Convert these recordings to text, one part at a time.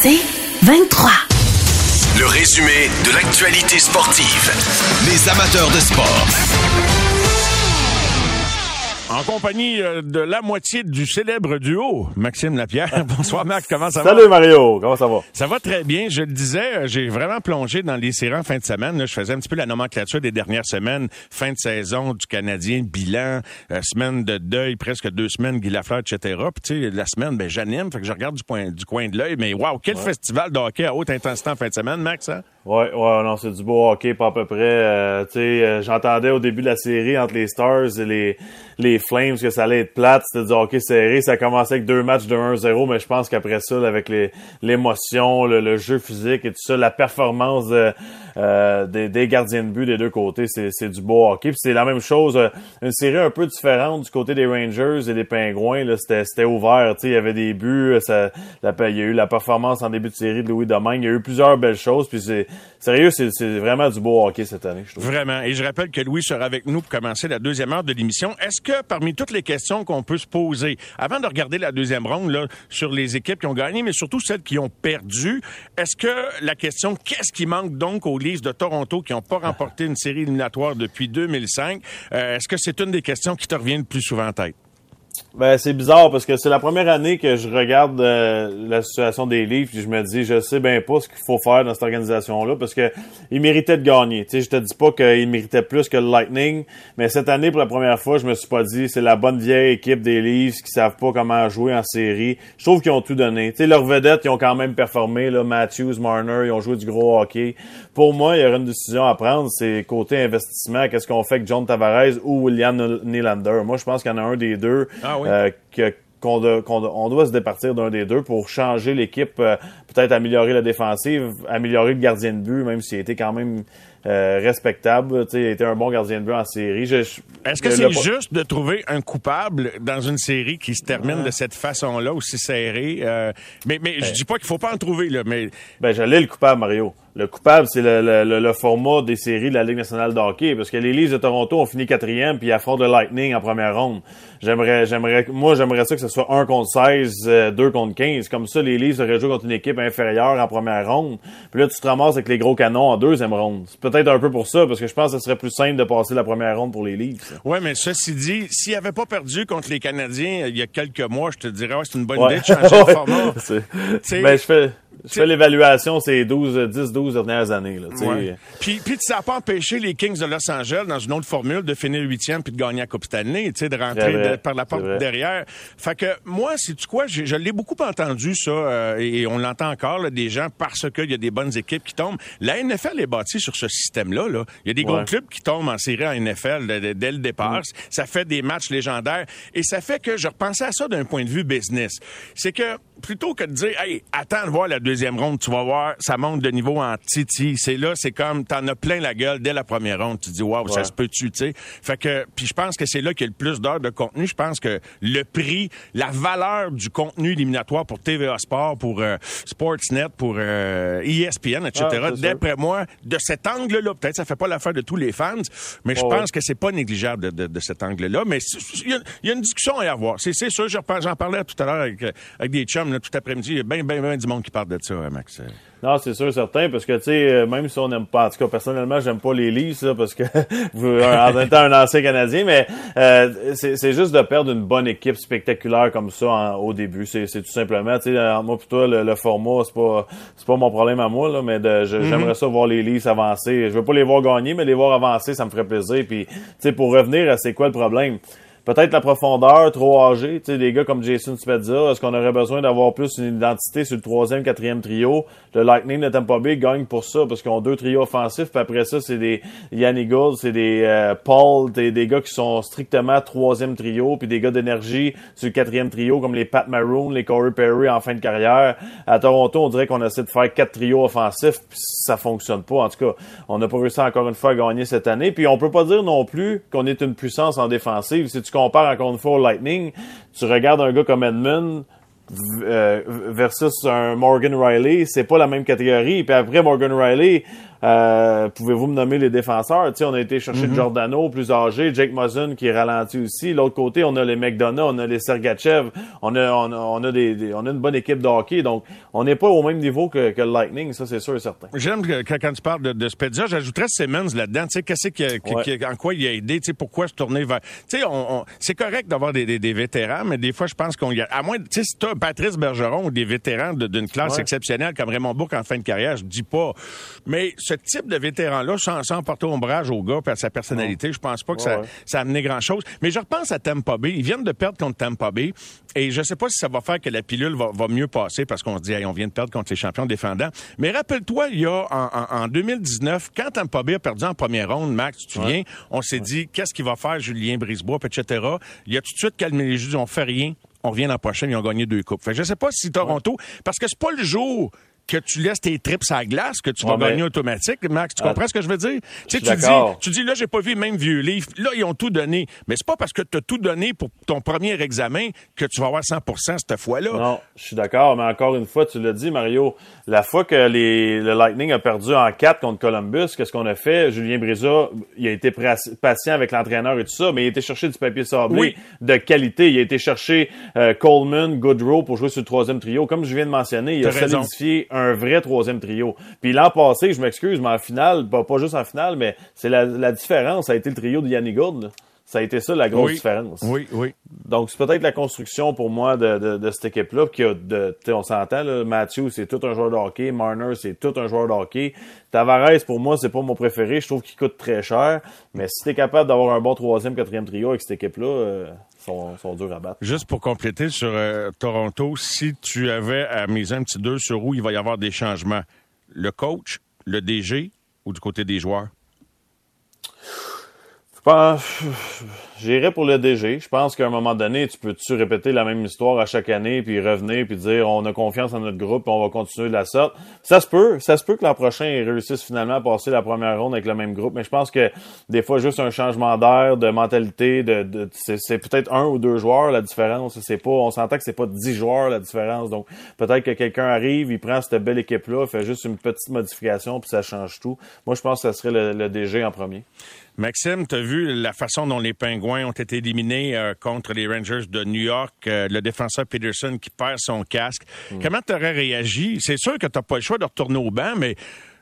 C'est 23. Le résumé de l'actualité sportive. Les amateurs de sport. En compagnie euh, de la moitié du célèbre duo, Maxime Lapierre. Bonsoir Marc, comment ça va? Salut Mario, comment ça va? Ça va très bien. Je le disais, euh, j'ai vraiment plongé dans les séries en fin de semaine. je faisais un petit peu la nomenclature des dernières semaines. Fin de saison du Canadien, bilan, euh, semaine de deuil, presque deux semaines, Guy Lafleur, etc. Puis tu sais, la semaine, ben j'anime, fait que je regarde du, point, du coin de l'œil. Mais waouh, quel festival de hockey à haute intensité en fin de semaine, Max, hein? Ouais, ouais, non, c'est du beau hockey, pas à peu près. tu sais, j'entendais au début de la série entre les Stars et les, les Flames que ça allait être plate, c'était du hockey serré. Ça a commencé avec deux matchs de 1-0, mais je pense qu'après ça, avec les l'émotion, le, jeu physique et tout ça, la performance euh, des, gardiens de but des deux côtés, c'est du beau hockey. c'est la même chose, euh, une série un peu différente du côté des Rangers et des Pingouins. C'était ouvert, il y avait des buts, ça, il y a eu la performance en début de série de Louis Domingue. Il y a eu plusieurs belles choses. Puis c'est sérieux, c'est vraiment du beau hockey cette année, je trouve. Vraiment. Et je rappelle que Louis sera avec nous pour commencer la deuxième heure de l'émission. Est-ce que parmi toutes les questions qu'on peut se poser, avant de regarder la deuxième ronde là, sur les équipes qui ont gagné, mais surtout celles qui ont perdu, est-ce que la question qu'est-ce qui manque donc aux Leafs de Toronto qui n'ont pas remporté une série éliminatoire depuis 2005, euh, est-ce que c'est une des questions qui te revient le plus souvent en tête? Ben c'est bizarre parce que c'est la première année que je regarde euh, la situation des livres et je me dis je sais bien pas ce qu'il faut faire dans cette organisation là parce que ils méritaient de gagner. Tu je te dis pas qu'ils méritaient plus que le Lightning, mais cette année pour la première fois je me suis pas dit c'est la bonne vieille équipe des Leafs qui savent pas comment jouer en série. Je trouve qu'ils ont tout donné. Tu leurs vedettes ils ont quand même performé là Matthews, Marner ils ont joué du gros hockey. Pour moi il y aurait une décision à prendre c'est côté investissement qu'est-ce qu'on fait avec John Tavares ou William Nylander? Moi je pense qu'il y en a un des deux. Ah euh, qu'on on doit se départir d'un des deux pour changer l'équipe, euh, peut-être améliorer la défensive, améliorer le gardien de but, même s'il était quand même euh, respectable. Il a été un bon gardien de but en série. Est-ce que c'est juste de trouver un coupable dans une série qui se termine de cette façon-là, aussi serrée? mais mais je ben. dis pas qu'il faut pas en trouver, là, mais... Ben, j'allais le coupable, Mario. Le coupable, c'est le, le, le, format des séries de la Ligue nationale de hockey, parce que les Leafs de Toronto ont fini quatrième, puis ils affrontent le Lightning en première ronde. J'aimerais, j'aimerais, moi, j'aimerais ça que ce soit 1 contre 16, 2 euh, contre 15. Comme ça, les Leafs auraient joué contre une équipe inférieure en première ronde. Puis là, tu te ramasses avec les gros canons en deuxième ronde. C'est peut-être un peu pour ça, parce que je pense que ce serait plus simple de passer la première ronde pour les Leafs. Ouais, mais ceci dit, s'ils n'avaient pas perdu contre les Canadiens euh, il y a quelques mois, je te dirais, ouais, c'est une bonne idée de changer de format. ben, je fais, je fais l'évaluation ces 12, 10, 12 dernières années. Là, ouais. Puis, puis ça n'a pas empêché les Kings de Los Angeles, dans une autre formule, de finir huitième puis de gagner la Coupe Stanley, de rentrer par la porte derrière. Fait que moi, c'est tu quoi, je, l'ai beaucoup entendu ça, euh, et, on l'entend encore, là, des gens, parce qu'il y a des bonnes équipes qui tombent. La NFL est bâtie sur ce système-là. Là. Il y a des gros clubs qui tombent en série en NFL dès, le départ. Mm. Ça fait des matchs légendaires. Et ça fait que je repensais à ça d'un point de vue business. C'est que plutôt que de dire, hey, attends de voir la deuxième ronde, tu vas voir, ça monte de niveau en titi. C'est là, c'est comme, t'en as plein la gueule dès la première ronde. Tu dis, waouh, ça se peut-tu, tu sais? Fait que, puis je pense que c'est là qu'il y a le plus d'heures de contenu. Je pense que le prix, la valeur du contenu éliminatoire pour TVA Sport, pour euh, Sportsnet, pour euh, ESPN, etc. Ah, D'après moi, de cet angle-là, peut-être ça fait pas l'affaire de tous les fans, mais je pense que c'est pas négligeable de, de, cet angle-là. Mais il y, a une discussion à avoir. C'est sûr, j'en parlais tout à l'heure avec, avec des chums tout après-midi. Il y a bien, bien, bien du monde qui parle de ça, hein, Max. Non, c'est sûr, certain, parce que, tu sais, euh, même si on n'aime pas, en tout cas, personnellement, j'aime pas les Leafs, parce que, en étant un ancien Canadien, mais euh, c'est juste de perdre une bonne équipe spectaculaire comme ça au début. C'est tout simplement, tu sais, moi, pour toi, le, format, c'est pas c'est pas mon problème à moi, là, mais mm-hmm. j'aimerais ça voir les Leafs avancer. Je veux pas les voir gagner, mais les voir avancer, ça me ferait plaisir. Puis, tu sais, pour revenir à c'est quoi le problème? Peut-être la profondeur trop âgée, tu sais, des gars comme Jason Spezza, est-ce qu'on aurait besoin d'avoir plus une identité sur le troisième, quatrième trio? Le Lightning de Tampa Bay gagne pour ça, parce qu'ils ont deux trios offensifs, puis après ça, c'est des Yanni Gould, c'est des euh, Paul, des, des gars qui sont strictement troisième trio, puis des gars d'énergie sur le quatrième trio, comme les Pat Maroon, les Corey Perry en fin de carrière. À Toronto, on dirait qu'on essaie de faire quatre trios offensifs, puis ça fonctionne pas. En tout cas, on n'a pas réussi encore une fois à gagner cette année, puis on peut pas dire non plus qu'on est une puissance en défensive. Si tu compares encore une fois au Lightning, tu regardes un gars comme Edmund euh, versus un Morgan Riley, c'est pas la même catégorie. Puis après Morgan Riley, Euh, pouvez-vous me nommer les défenseurs? sais, on a été chercher mm-hmm. Giordano, plus âgé, Jake Muzzin qui est ralenti aussi. L'autre côté, on a les McDonough, on a les Sergachev, on a, on a, des, on a une bonne équipe de hockey. Donc, on n'est pas au même niveau que, que le Lightning, ça c'est sûr et certain. J'aime quand, tu parles de, de Spedia, j'ajouterais Simmons là-dedans. Tu sais, qu'est-ce qui, en quoi il a aidé? Tu sais, pourquoi se tourner vers... Tu sais, on, c'est correct d'avoir des, des, des, vétérans, mais des fois, je pense qu'on y a... À moins, tu sais, si t'as Patrice Bergeron ou des vétérans d'une classe exceptionnelle comme Raymond Bourque en fin de carrière, je dis pas. Mais ce type de vétéran-là, sans, sans porter ombrage au gars et à sa personnalité, je pense pas que ça, ça a amené grand-chose. Mais je repense à Tampa Bay. Ils viennent de perdre contre Tampa Bay. Et je sais pas si ça va faire que la pilule va, va mieux passer parce qu'on se dit, on vient de perdre contre les champions défendants. Mais rappelle-toi, il y a en, en, 2019, quand Tampa Bay a perdu en première ronde, Max, tu te souviens, on s'est dit, qu'est-ce qu'il va faire Julien Brisebois, etc. Il a tout de suite calmé les jeux, on fait rien on revient l'an prochain, ils ont gagné deux coupes. Fait je sais pas si Toronto, parce que c'est pas le jour que tu laisses tes trips à la glace, que tu vas gagner automatique, Max. Tu comprends ce que je veux dire? Tu sais, tu dis, tu dis, là, j'ai pas vu le même vieux livre. Là, ils ont tout donné. Mais c'est pas parce que tu as tout donné pour ton premier examen que tu vas avoir 100% cette fois-là. Non, je suis d'accord. Mais encore une fois, tu l'as dit, Mario, la fois que les, le Lightning a perdu en 4 contre Columbus, qu'est-ce qu'on a fait? Julien Brisa, il a été patient avec l'entraîneur et tout ça, mais il a été chercher du papier sablé de qualité. Il a été chercher euh, Coleman, Goodrow pour jouer sur le troisième trio. Comme je viens de mentionner, il a solidifié un un vrai troisième trio. Puis l'an passé, je m'excuse, mais en finale, pas, pas juste en finale, mais c'est la, la, différence, ça a été le trio de Yannick Gourde. Ça a été ça la grosse différence. Oui, oui. Donc c'est peut-être la construction pour moi de, de, de cette équipe-là qui a de, on s'entend Matthew c'est tout un joueur de hockey, Marner c'est tout un joueur de hockey. Tavares pour moi c'est pas mon préféré, je trouve qu'il coûte très cher. Mais si t'es capable d'avoir un bon troisième, quatrième trio avec cette équipe-là, euh, sont, durs à battre. Juste pour compléter sur euh, Toronto, si tu avais à miser un petit deux sur où il va y avoir des changements, le coach, le DG ou du côté des joueurs? Pá, J'irais pour le DG. Je pense qu'à un moment donné, tu peux-tu répéter la même histoire à chaque année, puis revenir, puis dire on a confiance en notre groupe, on va continuer de la sorte. Ça se peut. Ça se peut que l'an prochain, ils réussissent finalement à passer la première ronde avec le même groupe. Mais je pense que des fois, juste un changement d'air, de mentalité, de, c'est peut-être un ou deux joueurs la différence. C'est pas, on s'entend que c'est pas dix joueurs la différence. Donc peut-être que quelqu'un arrive, il prend cette belle équipe-là, fait juste une petite modification, puis ça change tout. Moi, je pense que ça serait le, le DG en premier. Maxime, tu as vu la façon dont les Pingouins ont été éliminés euh, contre les Rangers de New York, euh, le défenseur Peterson qui perd son casque. Mm. Comment tu aurais réagi? C'est sûr que tu pas le choix de retourner au banc, mais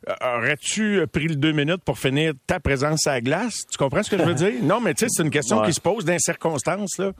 euh, aurais-tu pris le deux minutes pour finir ta présence à la glace? Tu comprends ce que je veux dire? Non, mais tu sais, c'est une question qui se pose dans les circonstances. Là.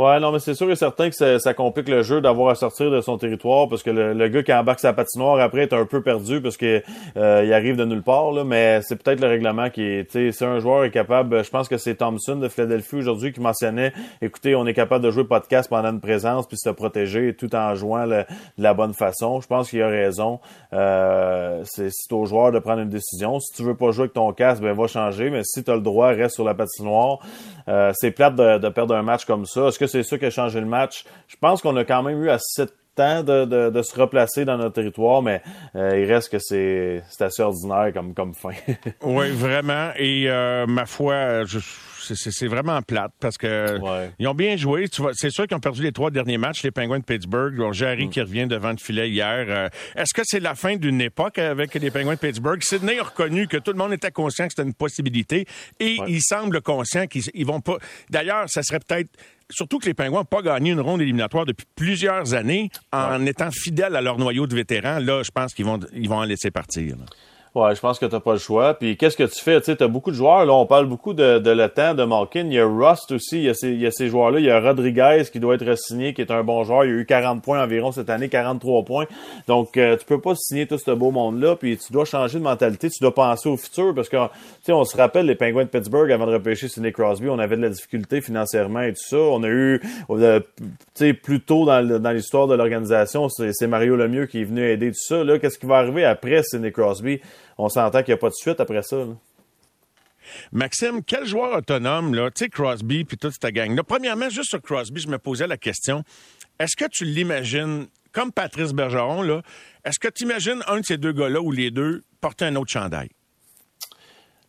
Ouais, non, mais c'est sûr et certain que ça, ça complique le jeu d'avoir à sortir de son territoire parce que le, gars qui embarque sa patinoire après est un peu perdu parce que euh, il arrive de nulle part. Là, mais c'est peut-être le règlement qui est. Si un joueur est capable, je pense que c'est Thompson de Philadelphie aujourd'hui qui mentionnait, écoutez, on est capable de jouer podcast pendant une présence puis se protéger tout en jouant de la bonne façon. Je pense qu'il a raison. Euh, c'est au joueur de prendre une décision. Si tu veux pas jouer avec ton casque, ben va changer. Mais si tu as le droit, reste sur la patinoire. Euh, c'est plate de, de, perdre un match comme ça. Est-ce que c'est ça qui a changé le match? Je pense qu'on a quand même eu assez de temps de, de, de, se replacer dans notre territoire, mais euh, il reste que c'est assez ordinaire comme, comme fin. oui, vraiment. Et euh, ma foi, je c'est vraiment plate parce que ils ont bien joué. C'est sûr qu'ils ont perdu les trois derniers matchs, les Penguins de Pittsburgh. Bon, Jerry mm. qui revient devant le filet hier. Euh, est-ce que c'est la fin d'une époque avec les Penguins de Pittsburgh? Sydney a reconnu que tout le monde était conscient que c'était une possibilité et il semble conscient qu'ils vont pas. D'ailleurs, ça serait peut-être surtout que les Pingouins n'ont pas gagné une ronde éliminatoire depuis plusieurs années en étant fidèles à leur noyau de vétérans. Là, je pense qu'ils vont, ils vont en laisser partir. Ouais, je pense que t'as pas le choix. Puis qu'est-ce que tu fais? Tu as beaucoup de joueurs. Là, on parle beaucoup de, de temps de Malkin. Il y a Rust aussi. Il y a ces, il y a ces joueurs-là. Il y a Rodriguez qui doit être signé, qui est un bon joueur. Il a eu 40 points environ cette année, 43 points. Donc, euh, tu peux pas signer tout ce beau monde-là. Puis tu dois changer de mentalité. Tu dois penser au futur parce que, tu sais, on se rappelle les Penguins de Pittsburgh avant de repêcher Sidney Crosby. On avait de la difficulté financièrement et tout ça. On a eu, tu sais, plus tôt dans, dans l'histoire de l'organisation, c'est Mario Lemieux qui est venu aider tout ça. Là, qu'est-ce qui va arriver après Sidney Crosby? On s'entend qu'il n'y a pas de suite après ça. Maxime, quel joueur autonome, là, tu sais, Crosby puis toute cette gang-là? Premièrement, juste sur Crosby, je me posais la question, est-ce que tu l'imagines, comme Patrice Bergeron, là, est-ce que tu imagines un de ces deux gars-là ou les deux porter un autre chandail?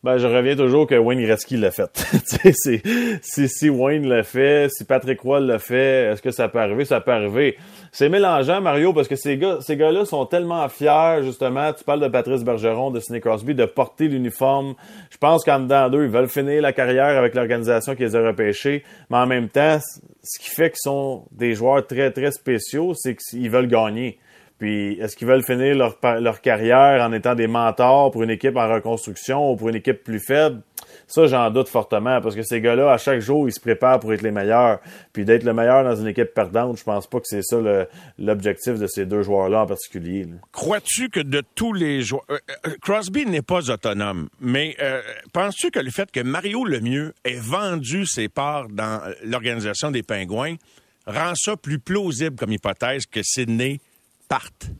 Ben, je reviens toujours que Wayne Gretzky l'a fait. si, si, Wayne l'a fait, si Patrick Roy l'a fait, est-ce que ça peut arriver? Ça peut arriver. C'est mélangeant, Mario, parce que ces gars, ces gars-là sont tellement fiers, justement. Tu parles de Patrice Bergeron, de Sidney Crosby, de porter l'uniforme. Je pense qu'en dedans d'eux, ils veulent finir la carrière avec l'organisation qui les a repêchés. Mais en même temps, ce qui fait qu'ils sont des joueurs très, très spéciaux, c'est qu'ils veulent gagner. Puis, est-ce qu'ils veulent finir leur, carrière en étant des mentors pour une équipe en reconstruction ou pour une équipe plus faible? Ça, j'en doute fortement parce que ces gars-là, à chaque jour, ils se préparent pour être les meilleurs. Puis d'être le meilleur dans une équipe perdante, je pense pas que c'est ça l'objectif de ces deux joueurs-là en particulier. Crois-tu que de tous les joueurs... Euh, euh, Crosby n'est pas autonome, mais euh, penses-tu que le fait que Mario Lemieux ait vendu ses parts dans l'organisation des Pingouins rend ça plus plausible comme hypothèse que Sidney partent.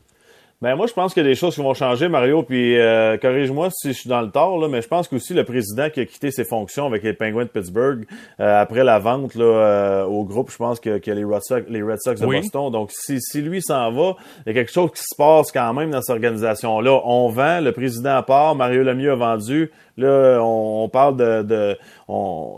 Ben moi, je pense qu'il y a des choses qui vont changer, Mario. Puis euh, corrige-moi si je suis dans le tort, là, mais je pense qu'aussi le président qui a quitté ses fonctions avec les Penguins de Pittsburgh euh, après la vente là, euh, au groupe, je pense que, que les, Red Sox, les Red Sox de Boston. Donc si, si lui s'en va, il y a quelque chose qui se passe quand même dans cette organisation-là. On vend, le président part, Mario Lemieux a vendu. Là, on, parle de,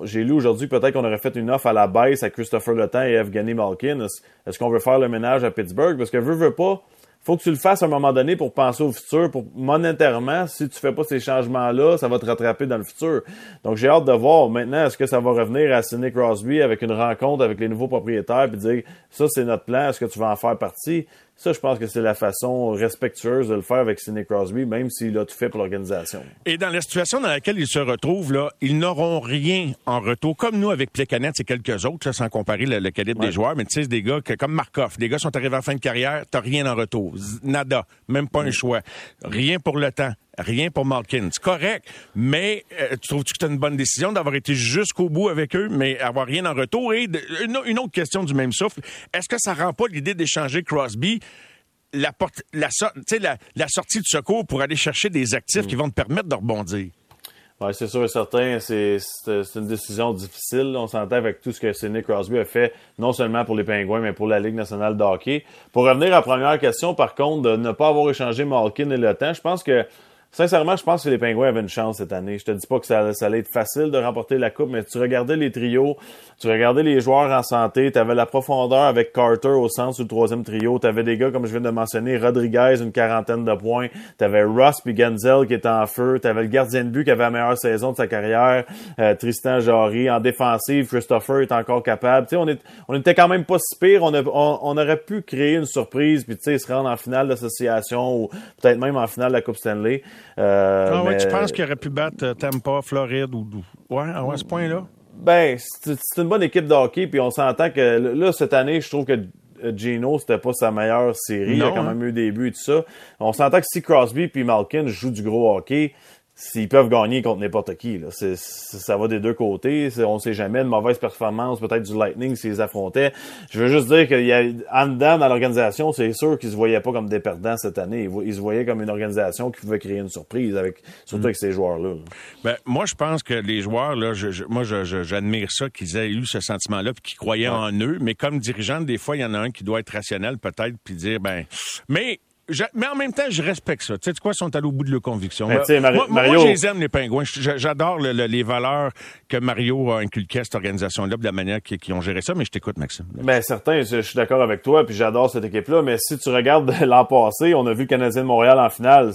j'ai lu aujourd'hui peut-être qu'on aurait fait une offre à la baisse à Christopher Le et Evgeny Malkin. Est-ce qu'on veut faire le ménage à Pittsburgh? Parce que veut, veut pas faut que tu le fasses à un moment donné pour penser au futur, pour monétairement, si tu fais pas ces changements-là, ça va te rattraper dans le futur. Donc j'ai hâte de voir maintenant, est-ce que ça va revenir à Sidney Crosby avec une rencontre avec les nouveaux propriétaires puis dire ça c'est notre plan, est-ce que tu vas en faire partie? Ça, je pense que c'est la façon respectueuse de le faire avec Sidney Crosby, même s'il a tout fait pour l'organisation. Et dans la situation dans laquelle ils se retrouvent, là, ils n'auront rien en retour, comme nous avec Plecanet et quelques autres, sans comparer le, calibre des joueurs, mais tu sais, des gars que, comme Markov, des gars sont arrivés en fin de carrière, t'as rien en retour. Nada. Même pas un choix. Rien pour le temps. Rien pour Malkin. C'est correct, mais euh, tu trouves-tu que c'est une bonne décision d'avoir été jusqu'au bout avec eux, mais avoir rien en retour? Et une, autre question du même souffle, est-ce que ça rend pas l'idée d'échanger Crosby la, porte, la, la, la, sortie de secours pour aller chercher des actifs qui vont te permettre de rebondir? Oui, c'est sûr et certain. C'est une décision difficile. On s'entend avec tout ce que Sidney Crosby a fait, non seulement pour les Pingouins, mais pour la Ligue nationale de hockey. Pour revenir à la première question, par contre, de ne pas avoir échangé Malkin et le temps, je pense que Sincèrement, je pense que les Pingouins avaient une chance cette année. Je te dis pas que ça, allait être facile de remporter la Coupe, mais tu regardais les trios, tu regardais les joueurs en santé, tu avais la profondeur avec Carter au centre sur le troisième trio, tu avais des gars, comme je viens de mentionner, Rodriguez, une quarantaine de points, tu avais Russ puis Genzel qui était en feu, tu avais le gardien de but qui avait la meilleure saison de sa carrière, euh, Tristan Jarry, en défensive, Christopher est encore capable. Tu sais, on, est, on était quand même pas si pire, on, on, aurait pu créer une surprise, puis se rendre en finale d'association ou peut-être même en finale de la Coupe Stanley. Euh, ah ouais, tu penses qu'il aurait pu battre euh, Tampa, Floride ou ouais, à ce point-là? Ben, c'est une bonne équipe de hockey, puis on s'entend que là, cette année, je trouve que euh, Gino, c'était pas sa meilleure série. il a quand même eu des buts et tout ça. On s'entend que si Crosby puis Malkin jouent du gros hockey, s'ils peuvent gagner contre n'importe qui. Là. ça va des deux côtés. On sait jamais. Une mauvaise performance, peut-être du Lightning s'ils affrontaient. Je veux juste dire qu'il y a en dedans dans l'organisation, c'est sûr qu'ils se voyaient pas comme des perdants cette année. Ils, se voyaient comme une organisation qui pouvait créer une surprise, avec surtout mm. avec ces joueurs-là. Ben, moi, je pense que les joueurs, là, je, moi, j'admire ça qu'ils aient eu ce sentiment-là puis qu'ils croyaient en eux. Mais comme dirigeant, des fois, il y en a un qui doit être rationnel peut-être puis dire, ben, mais mais en même temps, je respecte ça. Tu sais quoi, ils sont allés au bout de leur conviction. moi, Mario... moi, je les aime, les pingouins. J'adore les valeurs que Mario a inculquées à cette organisation-là, de la manière qu'ils ont géré ça, mais je t'écoute, Maxime. Ben, certain, je, suis d'accord avec toi, puis j'adore cette équipe-là, mais si tu regardes l'an passé, on a vu le Canadien de Montréal en finale.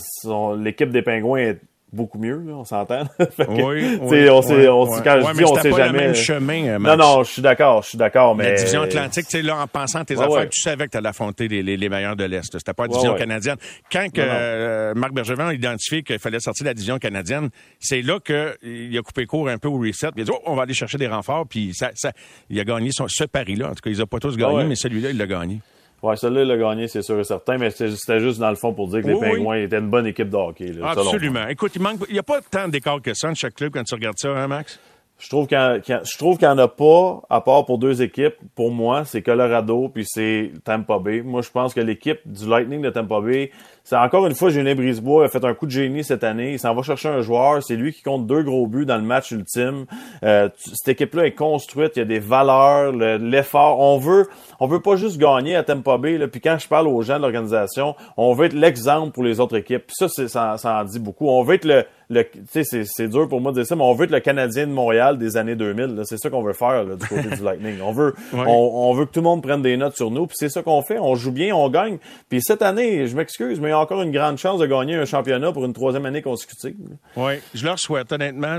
L'équipe des pingouins est beaucoup mieux, là, on s'entend. oui, oui, on sait, on quand je dis, on sait jamais. Le même chemin, euh, Max. Non, non, je suis d'accord, je suis d'accord, mais. La division Atlantique, tu sais, là, en pensant à tes affaires, tu savais que tu allais affronter les, les, les, meilleurs de l'Est. C'était pas la division canadienne. Quand que, euh, Marc Bergevin a identifié qu'il fallait sortir de la division canadienne, c'est là qu'il a coupé court un peu au reset. Il a dit, oh, on va aller chercher des renforts, puis ça, ça, il a gagné son, ce pari-là. En tout cas, ils ont pas tous gagné, mais celui-là, il l'a gagné. Ouais, celui-là, il a gagné, c'est sûr et certain, mais c'était juste dans le fond pour dire que les Pingouins étaient une bonne équipe de hockey. Absolument. Écoute, il manque, il n'y a pas tant d'écart que ça dans chaque club quand tu regardes ça, hein, Max? Je trouve qu'il n'y en, a pas, à part pour deux équipes. Pour moi, c'est Colorado puis c'est Tampa Bay. Moi, je pense que l'équipe du Lightning de Tampa Bay, c'est encore une fois, Julien Brisebois a fait un coup de génie cette année. Il s'en va chercher un joueur. C'est lui qui compte deux gros buts dans le match ultime. Euh, cette équipe-là est construite. Il y a des valeurs, l'effort. On veut, on veut pas juste gagner à Tampa Bay. Là. Puis quand je parle aux gens de l'organisation, on veut être l'exemple pour les autres équipes. Puis ça, ça, ça en dit beaucoup. On veut être le c'est dur pour moi de dire ça, mais on veut être le Canadien de Montréal des années 2000. C'est ça qu'on veut faire du côté du Lightning. On veut, on, veut que tout le monde prenne des notes sur nous, puis c'est ça qu'on fait. On joue bien, on gagne. Puis cette année, je m'excuse, mais encore une grande chance de gagner un championnat pour une troisième année consécutive. Oui, je leur souhaite, honnêtement.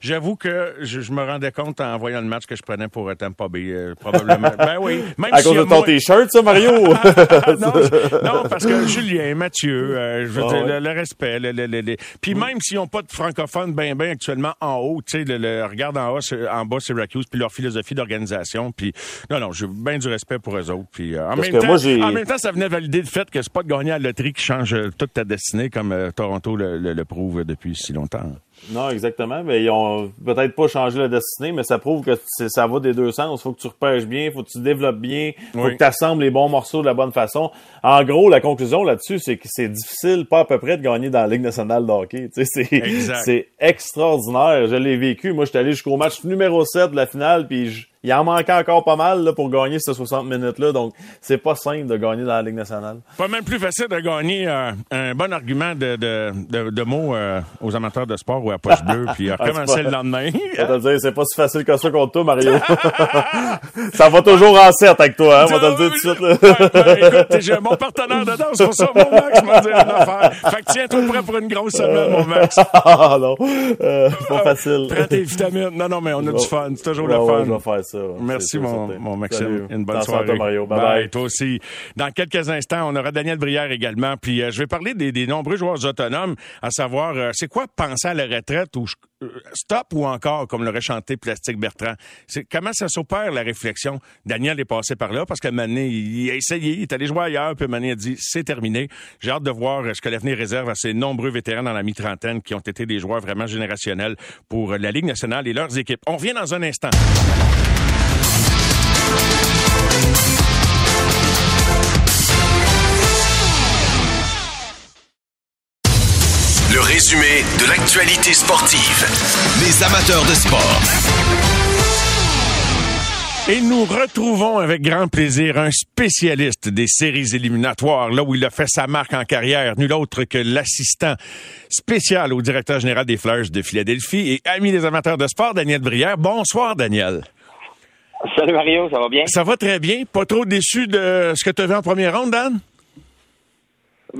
J'avoue que je, me rendais compte en voyant le match que je prenais pour Tampa Bay, euh, probablement. ben oui. Même à cause de ton t-shirt, ça, Mario? non, parce que Julien, Mathieu, euh, je veux dire, le, respect. Le, Puis même s'ils n'ont pas de francophones bien, bien actuellement en haut, tu sais, le, regarde en, haut, en bas Syracuse, puis leur philosophie d'organisation. Puis non, non, j'ai bien du respect pour eux autres. Puis euh, en, même temps, en même temps, ça venait valider le fait que c'est pas de gagner à la loterie qui change toute ta destinée comme Toronto le prouve depuis si longtemps. Non, exactement. Mais ils ont peut-être pas changé la destinée, mais ça prouve que ça va des deux sens. Faut que tu repêches bien, faut que tu développes bien, faut que tu assembles les bons morceaux de la bonne façon. En gros, la conclusion là-dessus, c'est que c'est difficile, pas à peu près, de gagner dans la Ligue nationale de hockey. C'est extraordinaire. Je l'ai vécu. Moi, j'étais allé jusqu'au match numéro 7 de la finale, puis je il en manquait encore pas mal là, pour gagner ces 60 minutes-là. Donc, c'est pas simple de gagner dans la Ligue nationale. Pas même plus facile de gagner euh, un bon argument de, de, de, de mots euh, aux amateurs de sport ou à poche bleue, puis recommencer le lendemain. c'est pas si facile que ça contre toi, Mario. ça va toujours en 7 avec toi, hein, on va te le dire tout de suite. Là. écoute, j'ai mon partenaire de danse pour ça, mon Max m'a dit une affaire. Fait que tiens-toi prêt pour une grosse semaine, mon Max. ah non, euh, pas facile. Prends tes vitamines. Non, non, mais on a du fun. C'est toujours le fun. Ça. Merci, mon, mon, Maxime. Une bonne soirée. Mario. Bye, bye, Toi aussi. Dans quelques instants, on aura Daniel Brière également. Puis euh, je vais parler des, nombreux joueurs autonomes, à savoir, euh, c'est quoi penser à la retraite ou euh, stop ou encore, comme l'aurait chanté Plastique Bertrand. C'est comment ça s'opère la réflexion? Daniel est passé par là parce que Mané, il a essayé, il est allé jouer ailleurs, puis Mané a dit c'est terminé. J'ai hâte de voir ce que l'avenir réserve à ces nombreux vétérans dans la mi-trentaine qui ont été des joueurs vraiment générationnels pour la Ligue nationale et leurs équipes. On revient dans un instant. Le résumé de l'actualité sportive. Les amateurs de sport. Et nous retrouvons avec grand plaisir un spécialiste des séries éliminatoires, là où il a fait sa marque en carrière, nul autre que l'assistant spécial au directeur général des Flyers de Philadelphie et ami des amateurs de sport, Daniel Brière. Bonsoir, Daniel. Salut Mario, ça va bien? Ça va très bien. Pas trop déçu de ce que tu as vu en première ronde, Dan?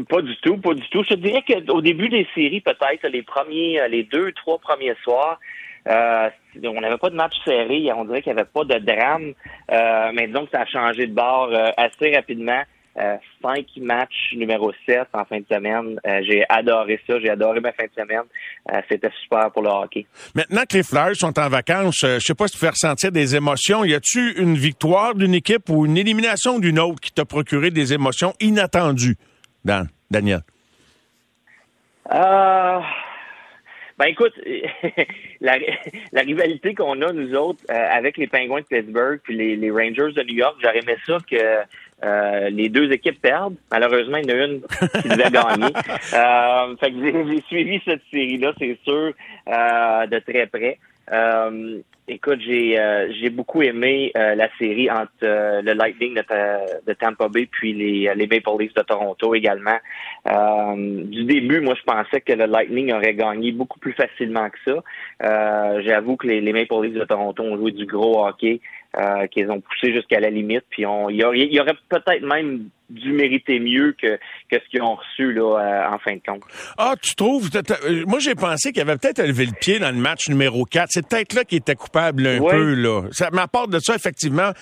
Pas du tout, pas du tout. Je te dirais qu'au début des séries, peut-être, les premiers, les deux, trois premiers soirs, euh, on n'avait pas de match serré. On dirait qu'il n'y avait pas de drame. Euh, mais disons que ça a changé de bord euh, assez rapidement. Euh, cinq matchs numéro 7 en fin de semaine. Euh, j'ai adoré ça. J'ai adoré ma fin de semaine. Euh, c'était super pour le hockey. Maintenant que les Flyers sont en vacances, je sais pas si tu fais ressentir des émotions. Y a-tu une victoire d'une équipe ou une élimination d'une autre qui t'a procuré des émotions inattendues, Dan, Daniel? Ben écoute, la, rivalité qu'on a, nous autres, avec les Penguins de Pittsburgh puis les, les Rangers de New York, j'aurais aimé ça que euh, les deux équipes perdent. Malheureusement, il y en a une qui devait gagner. Euh, fait que j'ai suivi cette série-là, c'est sûr, euh, de très près. Euh, écoute, j'ai j'ai beaucoup aimé la série entre le Lightning de, Tampa Bay puis les, les Maple Leafs de Toronto également. du début, moi, je pensais que le Lightning aurait gagné beaucoup plus facilement que ça. J'avoue que les, les Maple Leafs de Toronto ont joué du gros hockey euh, qu'ils ont poussé jusqu'à la limite. Puis on, il y aurait, y aurait peut-être même dû mériter mieux que, que ce qu'ils ont reçu là, euh, en fin de compte. Ah, tu trouves? Euh, moi, j'ai pensé qu'il avait peut-être levé le pied dans le match numéro 4. C'est peut-être là qu'il était coupable un peu. là. Ça, mais de ça, effectivement,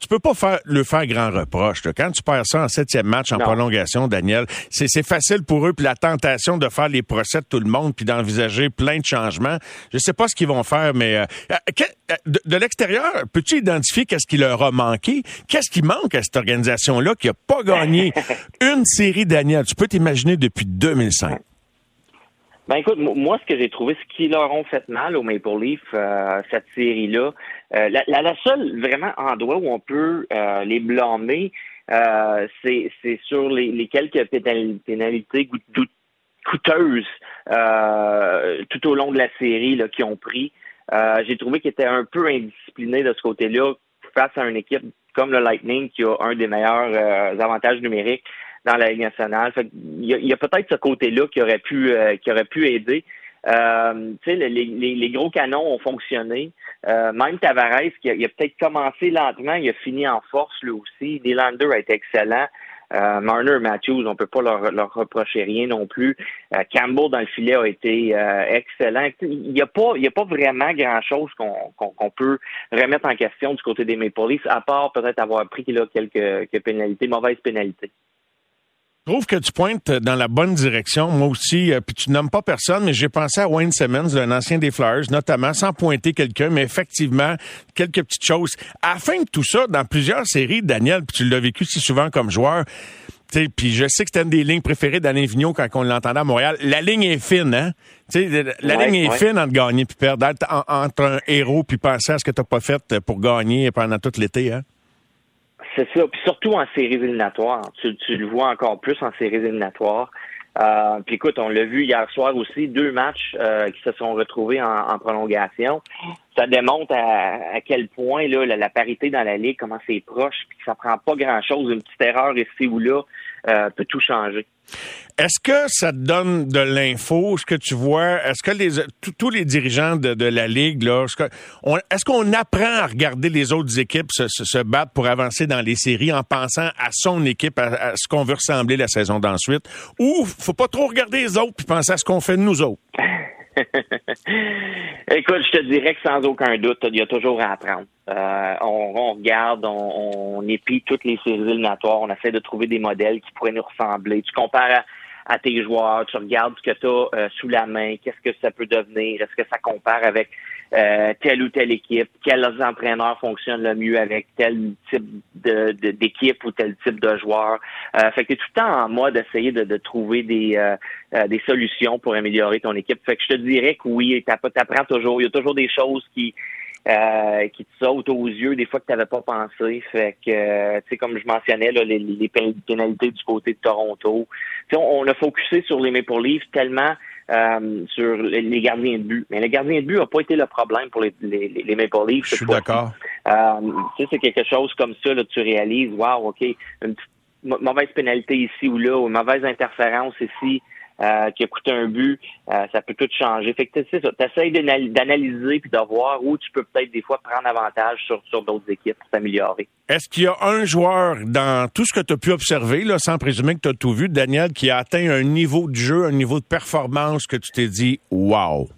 tu peux pas faire, le faire grand reproche. Quand tu perds ça en septième match en prolongation, Daniel, c'est facile pour eux, puis la tentation de faire les procès de tout le monde, puis d'envisager plein de changements. Je sais pas ce qu'ils vont faire, mais euh, euh, euh, de, l'extérieur, peux-tu identifier qu'est-ce qui leur a manqué? Qu'est-ce qui manque à cette organisation-là qui a pas gagné une série, Daniel? Tu peux t'imaginer depuis 2005. Ben écoute, moi, ce que j'ai trouvé, ce qui leur ont fait mal au Maple Leaf, cette série-là, euh, la, la, seule vraiment endroit où on peut euh, les blâmer, euh, c'est sur les, les quelques pénalités coûteuses tout au long de la série qui ont pris. J'ai trouvé qu'ils étaient un peu indisciplinés de ce côté-là face à une équipe comme le Lightning qui a un des meilleurs avantages numériques dans la Ligue nationale. il y a, peut-être ce côté-là qui aurait pu qui aurait pu aider. Euh, les, gros canons ont fonctionné. Euh, même Tavares, qui a, peut-être commencé lentement, il a fini en force lui aussi. Nylander a été excellent. Euh, Marner Matthews, on peut pas leur, reprocher rien non plus. Euh, Campbell dans le filet a été euh, excellent. Il n'y a pas, vraiment grand chose qu'on peut remettre en question du côté des Maple à part peut-être avoir pris là, quelques, quelques pénalités, mauvaises pénalités. Je trouve que tu pointes dans la bonne direction. Moi aussi, puis tu nommes pas personne, mais j'ai pensé à Wayne Simmons, un ancien des Flyers, notamment, sans pointer quelqu'un, mais effectivement, quelques petites choses. À la fin de tout ça, dans plusieurs séries, Daniel, puis tu l'as vécu si souvent comme joueur, puis je sais que c'était une des lignes préférées d'Alain Vigneault quand on l'entendait à Montréal. La ligne est fine, hein? T'sais, la ligne est fine entre gagner puis perdre, entre un héros puis penser à ce que tu pas fait pour gagner pendant tout l'été, hein? C'est ça. Puis surtout en séries éliminatoires. Tu, le vois encore plus en séries éliminatoires. Euh, puis écoute, on l'a vu hier soir aussi, deux matchs euh, qui se sont retrouvés en, prolongation. Ça démontre à, quel point là, la, parité dans la ligue, comment c'est proche, puis que ça prend pas grand-chose, une petite erreur ici ou là euh, peut tout changer. Est-ce que ça te donne de l'info, ce que tu vois? Est-ce que les tous les dirigeants de, la Ligue, là, est-ce qu'on apprend à regarder les autres équipes se, battre pour avancer dans les séries en pensant à son équipe, à, ce qu'on veut ressembler la saison d'ensuite? Ou faut pas trop regarder les autres puis penser à ce qu'on fait de nous autres? Écoute, je te dirais que sans aucun doute, il y a toujours à apprendre. Euh, on, regarde, on, on, épie toutes les séries éliminatoires, on essaie de trouver des modèles qui pourraient nous ressembler. Tu compares à tes joueurs, tu regardes ce que tu as euh, sous la main, qu'est-ce que ça peut devenir, est-ce que ça compare avec euh, telle ou telle équipe, quels entraîneurs fonctionnent le mieux avec tel type de, d'équipe ou tel type de joueur. Euh, fait que tu es tout le temps en mode d'essayer de, de trouver des, des solutions pour améliorer ton équipe. Fait que je te dirais que oui, tu apprends toujours, il y a toujours des choses qui euh, qui te sautent aux yeux des fois que tu n'avais pas pensé. Fait que, euh, tu sais, comme je mentionnais, là, les, les, pénalités du côté de Toronto. On, on, a focusé sur les Maple Leafs tellement euh, sur les, gardiens de but. Mais les gardiens de but n'a pas été le problème pour les, les, les Maple Leafs. Je suis d'accord. Euh, tu sais, c'est quelque chose comme ça, là, tu réalises, wow, OK, une petite mauvaise pénalité ici ou là, ou une mauvaise interférence ici. Euh, qui a coûté un but, euh, ça peut tout changer. Fait que c'est ça, tu essaies d'analyser puis de voir où tu peux peut-être des fois prendre avantage sur, sur d'autres équipes pour s'améliorer. Est-ce qu'il y a un joueur dans tout ce que tu as pu observer, là, sans présumer que tu as tout vu, Daniel, qui a atteint un niveau de jeu, un niveau de performance que tu t'es dit Wow!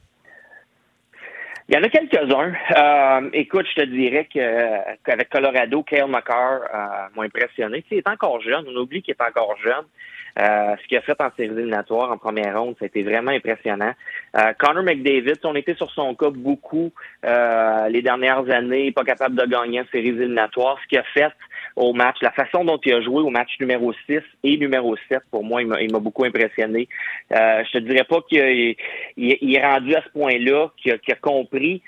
Il y en a quelques-uns. Euh, écoute, je te dirais qu'avec Colorado, Kale McCarr m'a impressionné. il est encore jeune, on oublie qu'il est encore jeune. Euh, ce qu'il a fait en séries éliminatoires en première ronde, ça a été vraiment impressionnant. Euh, Connor McDavid, on était sur son cas beaucoup euh, les dernières années, pas capable de gagner en séries éliminatoires. Ce qu'il a fait au match, la façon dont il a joué au match numéro 6 et numéro 7, pour moi, il m'a beaucoup impressionné. Euh, je te dirais pas qu'il est rendu à ce point-là, qu'il a, compris,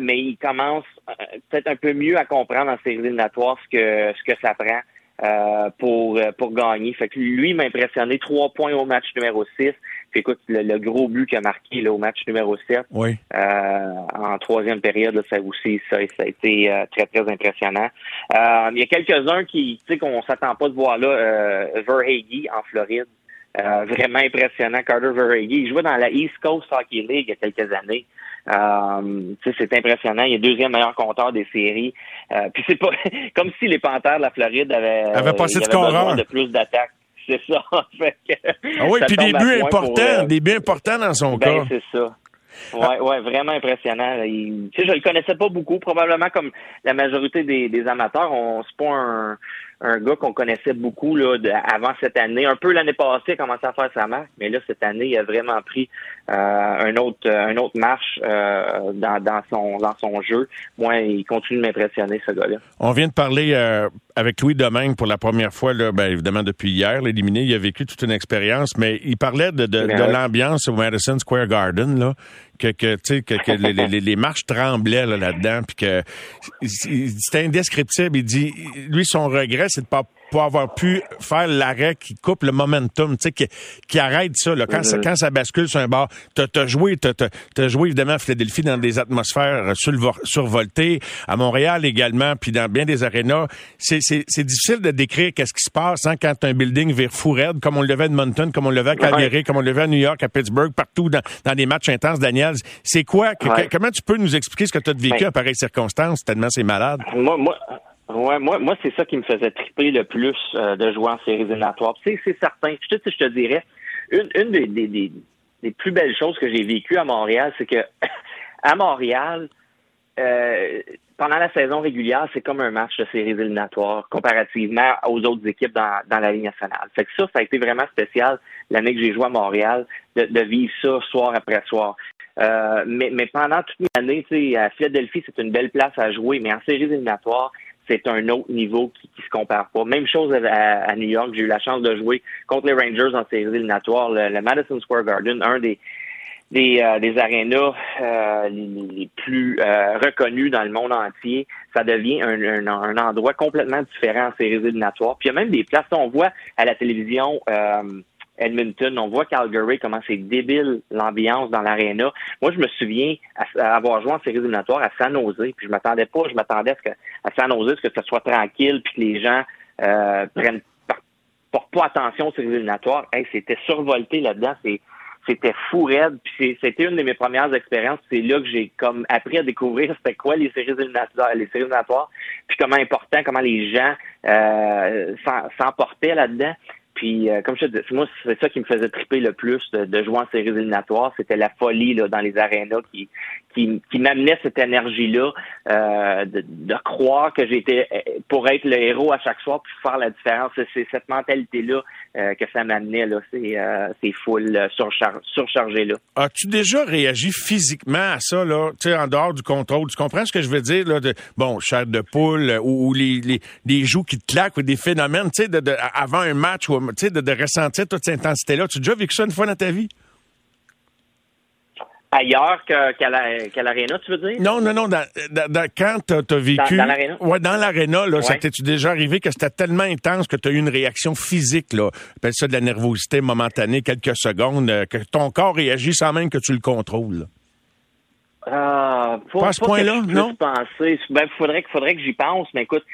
mais il commence peut-être un peu mieux à comprendre en séries éliminatoires ce que, ce que ça prend. Euh, pour euh, pour gagner. Fait que lui m'a impressionné. Trois points au match numéro 6. Puis écoute, le, gros but qu'il a marqué là, au match numéro 7 oui. euh, en troisième période, ça aussi, ça, ça a été euh, très, très impressionnant. il y a quelques-uns qui, tu sais, qu'on s'attend pas de voir là, euh, Verhage en Floride. vraiment impressionnant, Carter Verhage. Il jouait dans la East Coast Hockey League il y a quelques années. Euh, c'est impressionnant. Il est deuxième meilleur compteur des séries. Euh, puis c'est pas comme si les Panthères de la Floride avaient, avait passé de besoin de plus d'attaques. C'est ça. fait ah oui, puis des buts importants, euh, des buts importants dans son ben, cas. C'est ça. Ouais, ouais, vraiment impressionnant. tu sais, je le connaissais pas beaucoup, probablement comme la majorité des, des amateurs. On c'est pas un, un gars qu'on connaissait beaucoup là, avant cette année. Un peu l'année passée, il a commencé à faire sa marque, mais là, cette année, il a vraiment pris euh, un autre un autre marche euh, dans, dans, son dans son jeu. Moi, il continue de m'impressionner, ce gars-là. On vient de parler euh, avec Louis Domingue pour la première fois, là, ben, évidemment depuis hier, l'éliminé, il a vécu toute une expérience, mais il parlait de, de, de l'ambiance au Madison Square Garden, là, que, que, que, que les, les, les, marches tremblaient là, là-dedans, puis que c'était indescriptible. Il dit, lui, son regret, c'est de pas pour avoir pu faire l'arrêt qui coupe le momentum, tu sais, qui, qui arrête ça. Là. Quand, ça, mm-hmm. quand ça bascule sur un bord, t'as as joué, t'as as, joué évidemment à Philadelphie dans des atmosphères survoltées, à Montréal également, puis dans bien des arénas. C'est difficile de décrire qu'est-ce qui se passe hein, quand un building vire fou raide, comme on le levait à Edmonton, comme on le levait à Calgary, comme on le levait à New York, à Pittsburgh, partout dans, dans des matchs intenses. Daniels, c'est quoi? comment tu peux nous expliquer ce que tu as vécu ben, à pareilles circonstances, tellement c'est malade? Moi, moi, Ouais, moi, moi c'est ça qui me faisait triper le plus euh, de jouer en séries éliminatoires. C'est, c'est certain. Je te, je te dirais, une, une des, des, des, plus belles choses que j'ai vécues à Montréal, c'est que à Montréal, euh, pendant la saison régulière, c'est comme un match de séries éliminatoires comparativement aux autres équipes dans, dans la Ligue nationale. Fait que ça, ça a été vraiment spécial l'année que j'ai joué à Montréal, de, de vivre ça soir après soir. Euh, mais, mais pendant toute l'année, à Philadelphie, c'est une belle place à jouer, mais en séries éliminatoires, c'est un autre niveau qui, qui se compare pas. Même chose à, New York. J'ai eu la chance de jouer contre les Rangers en séries éliminatoires. Le, Madison Square Garden, un des des, euh, des arénas euh, les, plus euh, reconnus dans le monde entier, ça devient un, un, un, endroit complètement différent en séries éliminatoires. Puis il y a même des places, on voit à la télévision Edmonton, on voit Calgary, comment c'est débile l'ambiance dans l'aréna. Moi, je me souviens avoir joué en séries éliminatoires à San puis je m'attendais pas, je m'attendais à ce que à que ce soit tranquille, puis que les gens euh, prennent portent pas attention aux séries éliminatoires. Hey, c'était survolté là-dedans, c'était fou raide. Puis c'était une de mes premières expériences. C'est là que j'ai comme appris à découvrir c'était quoi les séries éliminatoires, les séries éliminatoires, puis comment important, comment les gens euh, s'emportaient là-dedans. Puis, euh, comme je te dis, moi, c'est ça qui me faisait triper le plus de, jouer en séries éliminatoires. C'était la folie là, dans les arénas qui, qui, qui m'amenait cette énergie-là euh, de, de, croire que j'étais euh, pour être le héros à chaque soir puis faire la différence. C'est cette mentalité-là euh, que ça m'amenait. là. C'est euh, full surchar surchargé là. As-tu déjà réagi physiquement à ça, là, en dehors du contrôle? Tu comprends ce que je veux dire, là, de bon, chair de poule ou, les, les, les, joues qui te claquent ou des phénomènes, tu sais, de, de, avant un match ou de, de ressentir toute cette intensité-là. Tu as déjà vécu ça une fois dans ta vie? Ailleurs qu'à l'Arena, tu veux dire? Non, non, non. quand tu as, vécu. Dans, l'Arena? Ouais, dans l'Arena, là, ça t'es-tu déjà arrivé que c'était tellement intense que tu as eu une réaction physique, là? Appelle ça de la nervosité momentanée, quelques secondes, euh, que ton corps réagit sans même que tu le contrôles. Ah, pas à ce point-là, non? Penser. Ben, faudrait, faudrait que j'y pense, mais écoute,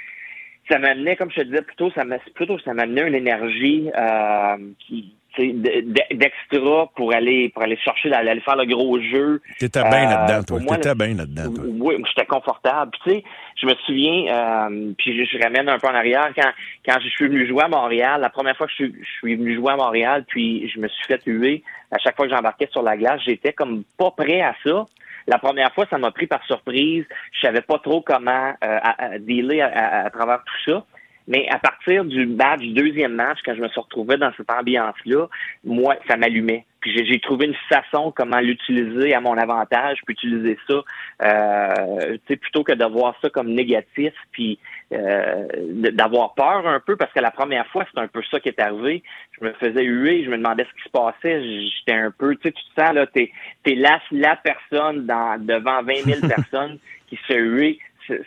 ça m'amenait, comme je te disais plutôt, ça plutôt ça m'amenait une énergie euh, qui d'extra pour aller pour aller chercher aller faire le gros jeu. T'étais bien euh, là-dedans, toi. T'étais bien là-dedans, toi. Oui, j'étais confortable. tu sais, je me souviens, euh, puis je, ramène un peu en arrière quand quand je suis venu jouer à Montréal. La première fois que je, je suis venu jouer à Montréal, puis je me suis fait huer. À chaque fois que j'embarquais sur la glace, j'étais comme pas prêt à ça. La première fois, ça m'a pris par surprise. Je savais pas trop comment euh, à, dealer à, travers tout ça. Mais à partir du match, deuxième match, quand je me suis retrouvé dans cette ambiance-là, moi, ça m'allumait. Puis j'ai trouvé une façon comment l'utiliser à mon avantage, puis utiliser ça, euh, plutôt que de voir ça comme négatif, puis euh, d'avoir peur un peu, parce que la première fois, c'est un peu ça qui est arrivé. Je me faisais huer, je me demandais ce qui se passait, j'étais un peu, tu sais, tu te sens, là, t'es es la, la personne dans, devant 20 000 personnes qui se fait huer,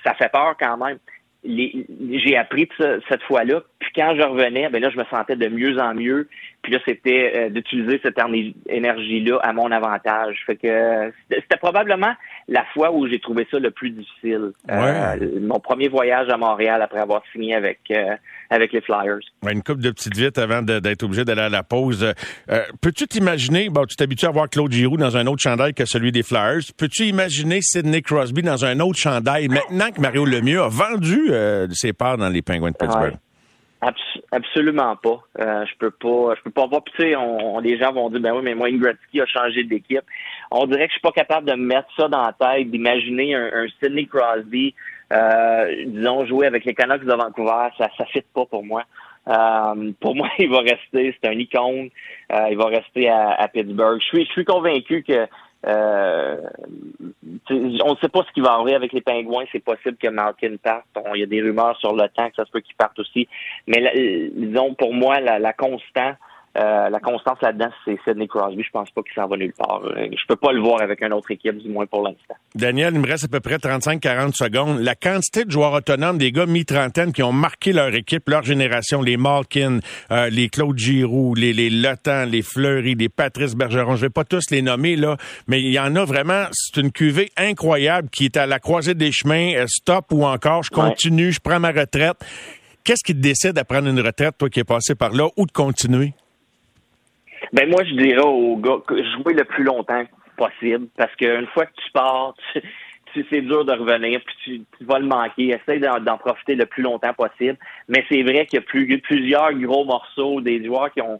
ça fait peur quand même j'ai appris cette fois-là. Puis quand je revenais, ben là, je me sentais de mieux en mieux. Puis là, c'était euh, d'utiliser cette énergie-là à mon avantage. Fait que c'était probablement la fois où j'ai trouvé ça le plus difficile. Euh, mon premier voyage à Montréal après avoir signé avec euh, avec les Flyers. une coupe de petites vites avant d'être obligé d'aller à la pause. Peux-tu t'imaginer, bon, tu t'habitues à voir Claude Giroux dans un autre chandail que celui des Flyers. Peux-tu imaginer Sidney Crosby dans un autre chandail maintenant que Mario Lemieux a vendu ses parts dans les Penguins de Pittsburgh? Absolument pas. Euh, je peux pas, je peux pas voir. tu sais, on, les gens vont dire, ben oui, mais moi, Ingratski a changé d'équipe. On dirait que je suis pas capable de me mettre ça dans la tête, d'imaginer un, Sidney Crosby, euh, disons, jouer avec les Canucks de Vancouver. Ça, ça fit pas pour moi. Euh, pour moi, il va rester, c'est un icône. Euh, il va rester à, à, Pittsburgh. Je suis, je suis convaincu que euh, on ne sait pas ce qui va arriver avec les pingouins. C'est possible que Malkin parte. il y a des rumeurs sur le temps que ça se peut qu'il parte aussi. Mais disons, pour moi, la, la constant, euh, la constance là-dedans, c'est Sidney Crosby. Je pense pas qu'il s'en va nulle part. Euh, je peux pas le voir avec une autre équipe, du moins pour l'instant. Daniel, il me reste à peu près 35-40 secondes. La quantité de joueurs autonomes, des gars mi-trentaine qui ont marqué leur équipe, leur génération, les Malkin, euh, les Claude Giroux, les, les les Fleury, les Patrice Bergeron, je vais pas tous les nommer, là, mais il y en a vraiment, c'est une cuvée incroyable qui est à la croisée des chemins, stop ou encore, je continue, je prends ma retraite. Qu'est-ce qui te décide à prendre une retraite, toi qui es passé par là, ou de continuer? Ben moi, je dirais aux gars jouer le plus longtemps possible, parce qu'une fois que tu pars, tu, c'est dur de revenir, puis tu, vas le manquer. Essaye d'en, profiter le plus longtemps possible. Mais c'est vrai qu'il y a plus, plusieurs gros morceaux, des joueurs qui ont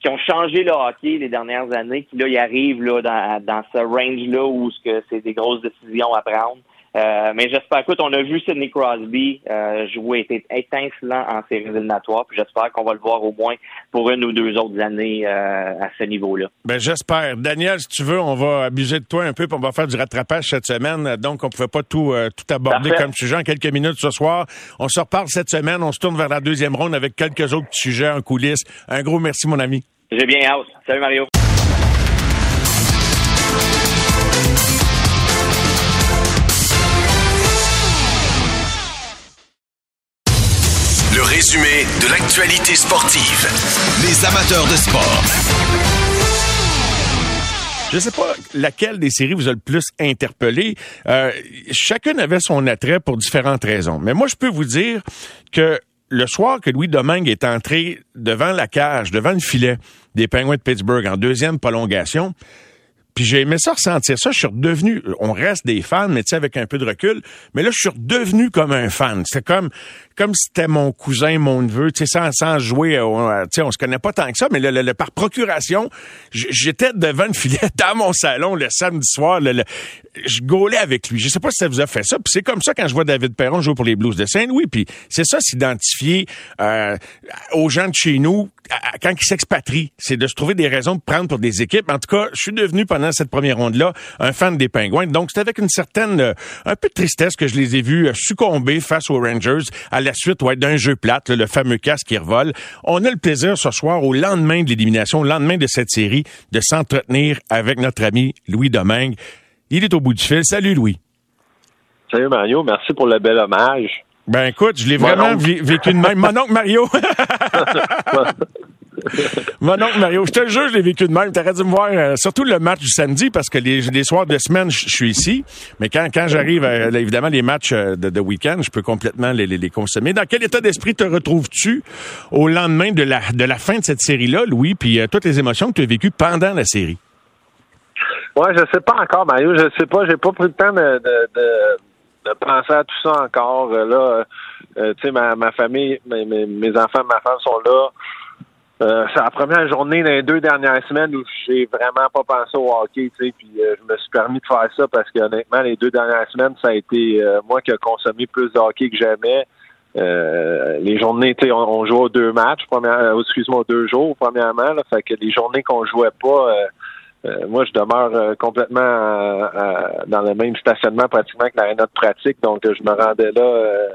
qui ont changé le hockey les dernières années, qui là, ils arrivent là, dans, dans ce range-là où c'est des grosses décisions à prendre. Euh, mais j'espère, écoute, on a vu Sidney Crosby euh, jouer, était étincelant en séries éliminatoires, puis j'espère qu'on va le voir au moins pour une ou deux autres années euh, à ce niveau-là. Ben j'espère. Daniel, si tu veux, on va abuser de toi un peu, puis on va faire du rattrapage cette semaine. Donc, on ne pouvait pas tout, tout aborder comme sujet en quelques minutes ce soir. On se reparle cette semaine, on se tourne vers la deuxième ronde avec quelques autres sujets en coulisses. Un gros merci, mon ami. J'ai bien hâte. Salut Mario. Résumé de l'actualité sportive. Les amateurs de sport. Je sais pas laquelle des séries vous a le plus interpellé. Euh, chacune avait son attrait pour différentes raisons. Mais moi, je peux vous dire que le soir que Louis Domingue est entré devant la cage, devant le filet des Penguins de Pittsburgh en deuxième prolongation, puis j'ai aimé ça ressentir ça. Je suis redevenu, on reste des fans, mais tu sais, avec un peu de recul. Mais là, je suis redevenu comme un fan. C'est comme, comme si c'était mon cousin, mon neveu, tu sais, sans, sans jouer, euh, tu sais, on se connaît pas tant que ça, mais le, le, par procuration, j'étais devant une filet dans mon salon le samedi soir. je gaulais avec lui. Je sais pas si ça vous a fait ça. Puis c'est comme ça quand je vois David Perron jouer pour les Blues de Saint-Louis. Puis c'est ça, s'identifier euh, aux gens de chez nous quand ils s'expatrient, c'est de se trouver des raisons de prendre pour des équipes. En tout cas, je suis devenu pendant cette première ronde-là un fan des Pingouins. Donc, c'est avec une certaine, euh, un peu de tristesse que je les ai vus euh, succomber face aux Rangers suite ouais, d'un jeu plate, le fameux casque qui revole. On a le plaisir ce soir, au lendemain de l'élimination, au lendemain de cette série, de s'entretenir avec notre ami Louis Domingue. Il est au bout du fil. Salut Louis. Salut Mario, merci pour le bel hommage. Ben écoute, je l'ai vraiment vécu de même. Mon oncle Mario. Mon oncle Mario, je te le jure, je l'ai vécu de même. T'aurais dû me voir, euh, surtout le match du samedi, parce que les, soirs de semaine, je suis ici. Mais quand, quand j'arrive, euh, évidemment, les matchs euh, de, week-end, je peux complètement les, consommer. Dans quel état d'esprit te retrouves-tu au lendemain de la, de la fin de cette série-là, Louis, puis toutes les émotions que tu as vécues pendant la série? Ouais, je sais pas encore, Mario. Je sais pas. J'ai pas pris le temps de, de penser à tout ça encore. Là, tu sais, ma, ma famille, mes, enfants, ma femme sont là. Euh, c'est la première journée dans les deux dernières semaines où j'ai vraiment pas pensé au hockey, tu sais, puis je me suis permis de faire ça parce que honnêtement, les deux dernières semaines, ça a été moi qui ai consommé plus de hockey que jamais. les journées, tu sais, on, on, jouait deux matchs, première, excuse-moi, deux jours, premièrement, là, fait que les journées qu'on jouait pas, euh, moi, je demeure euh, complètement euh, dans le même stationnement pratiquement que l'aréna de pratique. Donc, je me rendais là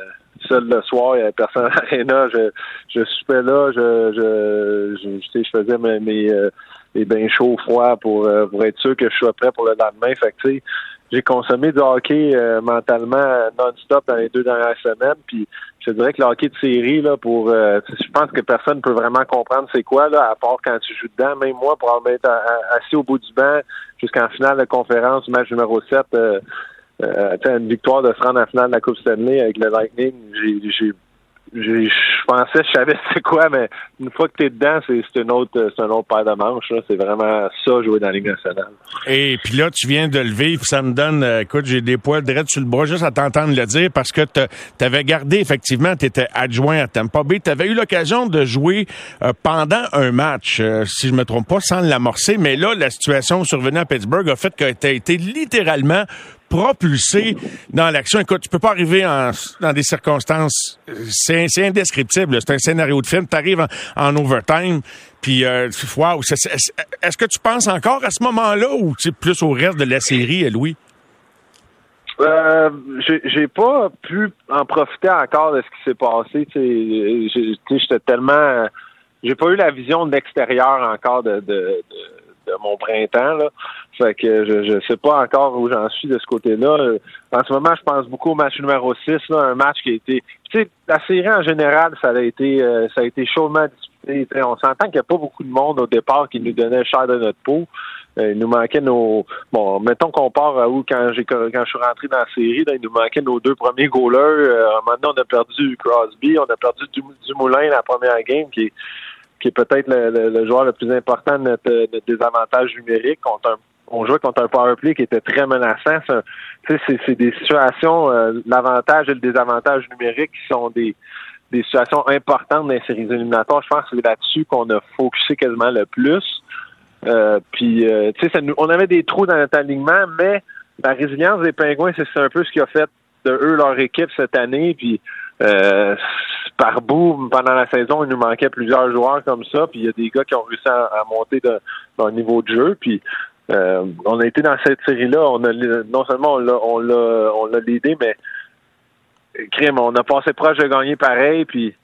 seul le soir, il n'y avait personne à l'aréna. Je, je soupais là, je, je, je, je faisais mes, mes, mes bains chauds, froids pour, pour être sûr que je sois prêt pour le lendemain. Fait que, j'ai consommé du hockey euh, mentalement non-stop dans les deux dernières semaines. Puis je dirais que le hockey de série, là, pour euh, je pense que personne ne peut vraiment comprendre c'est quoi, là, à part quand tu joues dedans. Même moi, pour en être assis au bout du banc jusqu'en finale de conférence, match numéro 7, euh, une victoire de se rendre en finale de la Coupe Stanley avec le Lightning, j'ai je pensais, je savais c'est quoi, mais une fois que tu es dedans, c'est une autre, c'est un autre paire de manches. C'est vraiment ça, jouer dans la Ligue nationale. Et puis là, tu viens de le vivre, ça me donne, euh, écoute, j'ai des poils dread sur le bras juste à t'entendre le dire parce que tu avais gardé, effectivement, tu étais adjoint à Tampa Bay. Tu avais eu l'occasion de jouer euh, pendant un match, si je me trompe pas, sans l'amorcer, mais là, la situation survenue à Pittsburgh a fait que tu as été littéralement propulsé dans l'action. Écoute, tu peux pas arriver en, dans des circonstances, c'est, indescriptible. C'est un scénario de film. Tu arrives en, overtime, puis euh, wow, est-ce que tu penses encore à ce moment-là ou tu plus au reste de la série, Louis? Euh, j'ai pas pu en profiter encore de ce qui s'est passé. J'étais tellement j'ai pas eu la vision de l'extérieur encore de, mon printemps. Là. Fait que je, je sais pas encore où j'en suis de ce côté-là. En ce moment, je pense beaucoup au match numéro 6, là, un match qui a été. Tu sais, la série en général, ça a été euh, ça a été chaudement disputé. on s'entend qu'il n'y a pas beaucoup de monde au départ qui nous donnait cher de notre peau. Euh, il nous manquait nos. Bon, mettons qu'on part à où quand j'ai quand je suis rentré dans la série, il nous manquait nos deux premiers goalers. Euh, maintenant, on a perdu Crosby, on a perdu Dumoulin la première game, qui est, qui est peut-être le, joueur le plus important de notre, désavantage numérique. on jouait contre un power play qui était très menaçant. C'est des situations, euh, l'avantage et le désavantage numérique qui sont des, des situations importantes dans les séries éliminatoires. Je pense que c'est là-dessus qu'on a focusé quasiment le plus. Euh, puis, euh, tu sais, on avait des trous dans notre alignement, mais la résilience des Pingouins, c'est un peu ce qui a fait de eux leur équipe cette année. Puis, euh, par bout, pendant la saison, il nous manquait plusieurs joueurs comme ça. Puis, il y a des gars qui ont réussi à, monter de, leur niveau de jeu. Puis, on a été dans cette série-là. On a non seulement on l'a, on l'a, l'idée, mais crime, on a passé proche de gagner pareil. Puis,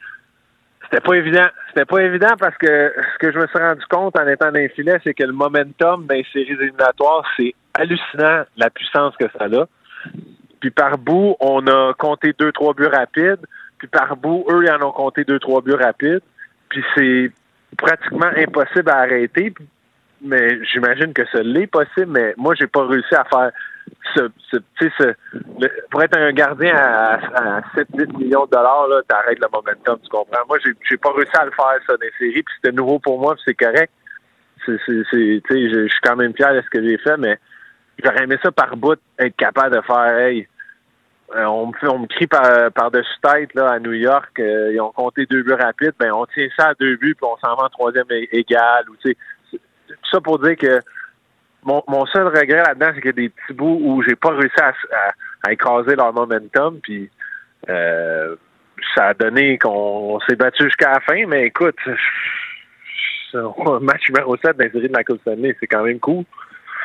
c'était pas évident. C'était pas évident parce que ce que je me suis rendu compte en étant dans les filets, c'est que le momentum dans les séries c'est hallucinant la puissance que ça a. Puis par bout, on a compté deux, trois buts rapides. Puis par bout, eux, ils en ont compté deux, trois buts rapides. Puis c'est pratiquement impossible à arrêter. Mais j'imagine que ça l'est possible, mais moi, j'ai pas réussi à faire ce, ce, ce pour être un gardien à, à 7-8 millions de dollars, là, t'arrêtes le momentum, tu comprends? Moi, j'ai, pas réussi à le faire, ça, dans les séries, puis c'était nouveau pour moi, puis c'est correct. C'est, c'est, c'est, je, suis quand même fier de ce que j'ai fait, mais j'aurais aimé ça par bout, être capable de faire, hey, on me, on me crie par, par-dessus tête, là, à New York, euh, ils ont compté deux buts rapides, ben, on tient ça à deux buts, puis on s'en va en troisième égal, ou, tu sais, tout ça pour dire que mon, seul regret là-dedans, c'est qu'il y a des petits bouts où j'ai pas réussi à, à, écraser leur momentum, puis euh, ça a donné qu'on s'est battu jusqu'à la fin, mais écoute, match numéro 7 dans de la Coupe Stanley, c'est quand même cool.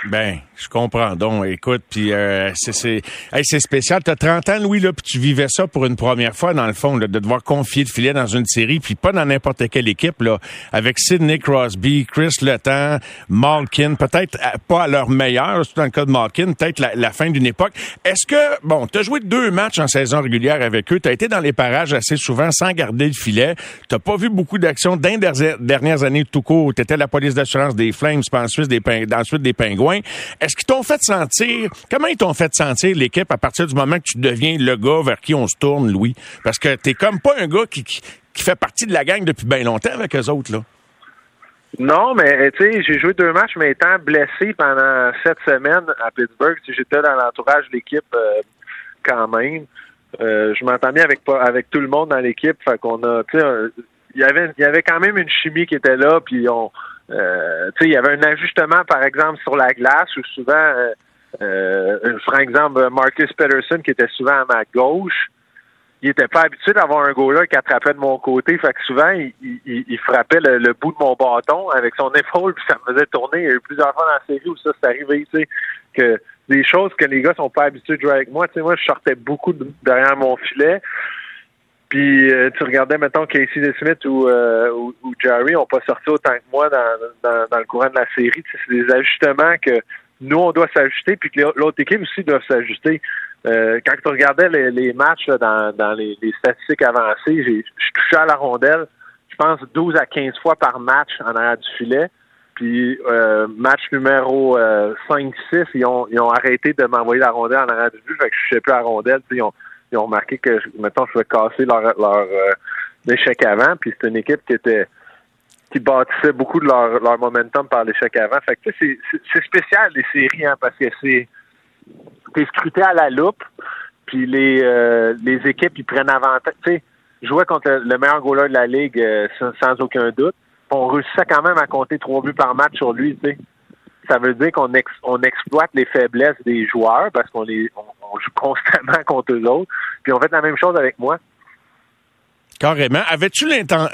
Ben, je comprends. Donc, écoute, puis euh, c'est c'est spécial. T'as 30 ans, Louis, là, puis tu vivais ça pour une première fois, dans le fond, de devoir confier le filet dans une série, puis pas dans n'importe quelle équipe, là, avec Sidney Crosby, Chris Letang, Malkin, peut-être euh, pas à leur meilleur, surtout dans le cas de Malkin, peut-être la, fin d'une époque. Est-ce que, bon, t'as joué deux matchs en saison régulière avec eux, t'as été dans les parages assez souvent sans garder le filet, t'as pas vu beaucoup d'actions dans les dernières années tout court, t'étais la police d'assurance des Flames, puis ensuite des, ensuite des Pingouins, est-ce qu'ils t'ont fait sentir, comment ils t'ont fait sentir l'équipe à partir du moment que tu deviens le gars vers qui on se tourne, Louis? Parce que t'es comme pas un gars qui, qui, fait partie de la gang depuis bien longtemps avec eux autres, là. Non, mais tu sais, j'ai joué deux matchs, mais étant blessé pendant sept semaines à Pittsburgh, j'étais dans l'entourage de l'équipe euh, quand même. Euh, je m'entendais avec avec tout le monde dans l'équipe, fait qu'on a, tu sais, il y avait il y avait quand même une chimie qui était là, puis on euh, il y avait un ajustement, par exemple, sur la glace où souvent, euh, euh, par exemple, Marcus Peterson, qui était souvent à ma gauche, il était pas habitué d'avoir un goaler qui attrapait de mon côté. Fait que souvent, il, il, frappait le, bout de mon bâton avec son épaule, puis ça me faisait tourner. Il y a eu plusieurs fois dans la série où ça s'est arrivé, tu sais, que des choses que les gars sont pas habitués de jouer avec moi. Tu sais, moi, je sortais beaucoup derrière mon filet. Puis euh, tu regardais, mettons, Casey Smith ou, euh, ou, Jerry n'ont pas sorti autant que moi dans, dans, dans le courant de la série. c'est des ajustements que nous, on doit s'ajuster, puis que l'autre équipe aussi doit s'ajuster. Euh, quand tu regardais les, les matchs dans, dans les, statistiques avancées, j'ai touché à la rondelle, je pense, 12 à 15 fois par match en arrière du filet. Puis euh, match numéro 5-6, ils ont, ils ont arrêté de m'envoyer la rondelle en arrière du but, fait que je sais plus la rondelle. Ils ont, ils ont remarqué que, mettons, je vais casser leur, leur euh, échec avant. Puis c'est une équipe qui était qui bâtissait beaucoup de leur, momentum par l'échec avant. Fait que c'est, spécial les séries, hein, parce que c'est t'es scruté à la loupe, puis les euh, les équipes ils prennent avantage. Tu sais, jouer contre le meilleur goaler de la ligue euh, sans, aucun doute. On réussissait quand même à compter trois buts par match sur lui, tu sais ça veut dire qu'on on exploite les faiblesses des joueurs parce qu'on les joue constamment contre eux autres. Puis on fait la même chose avec moi. Carrément. Avais-tu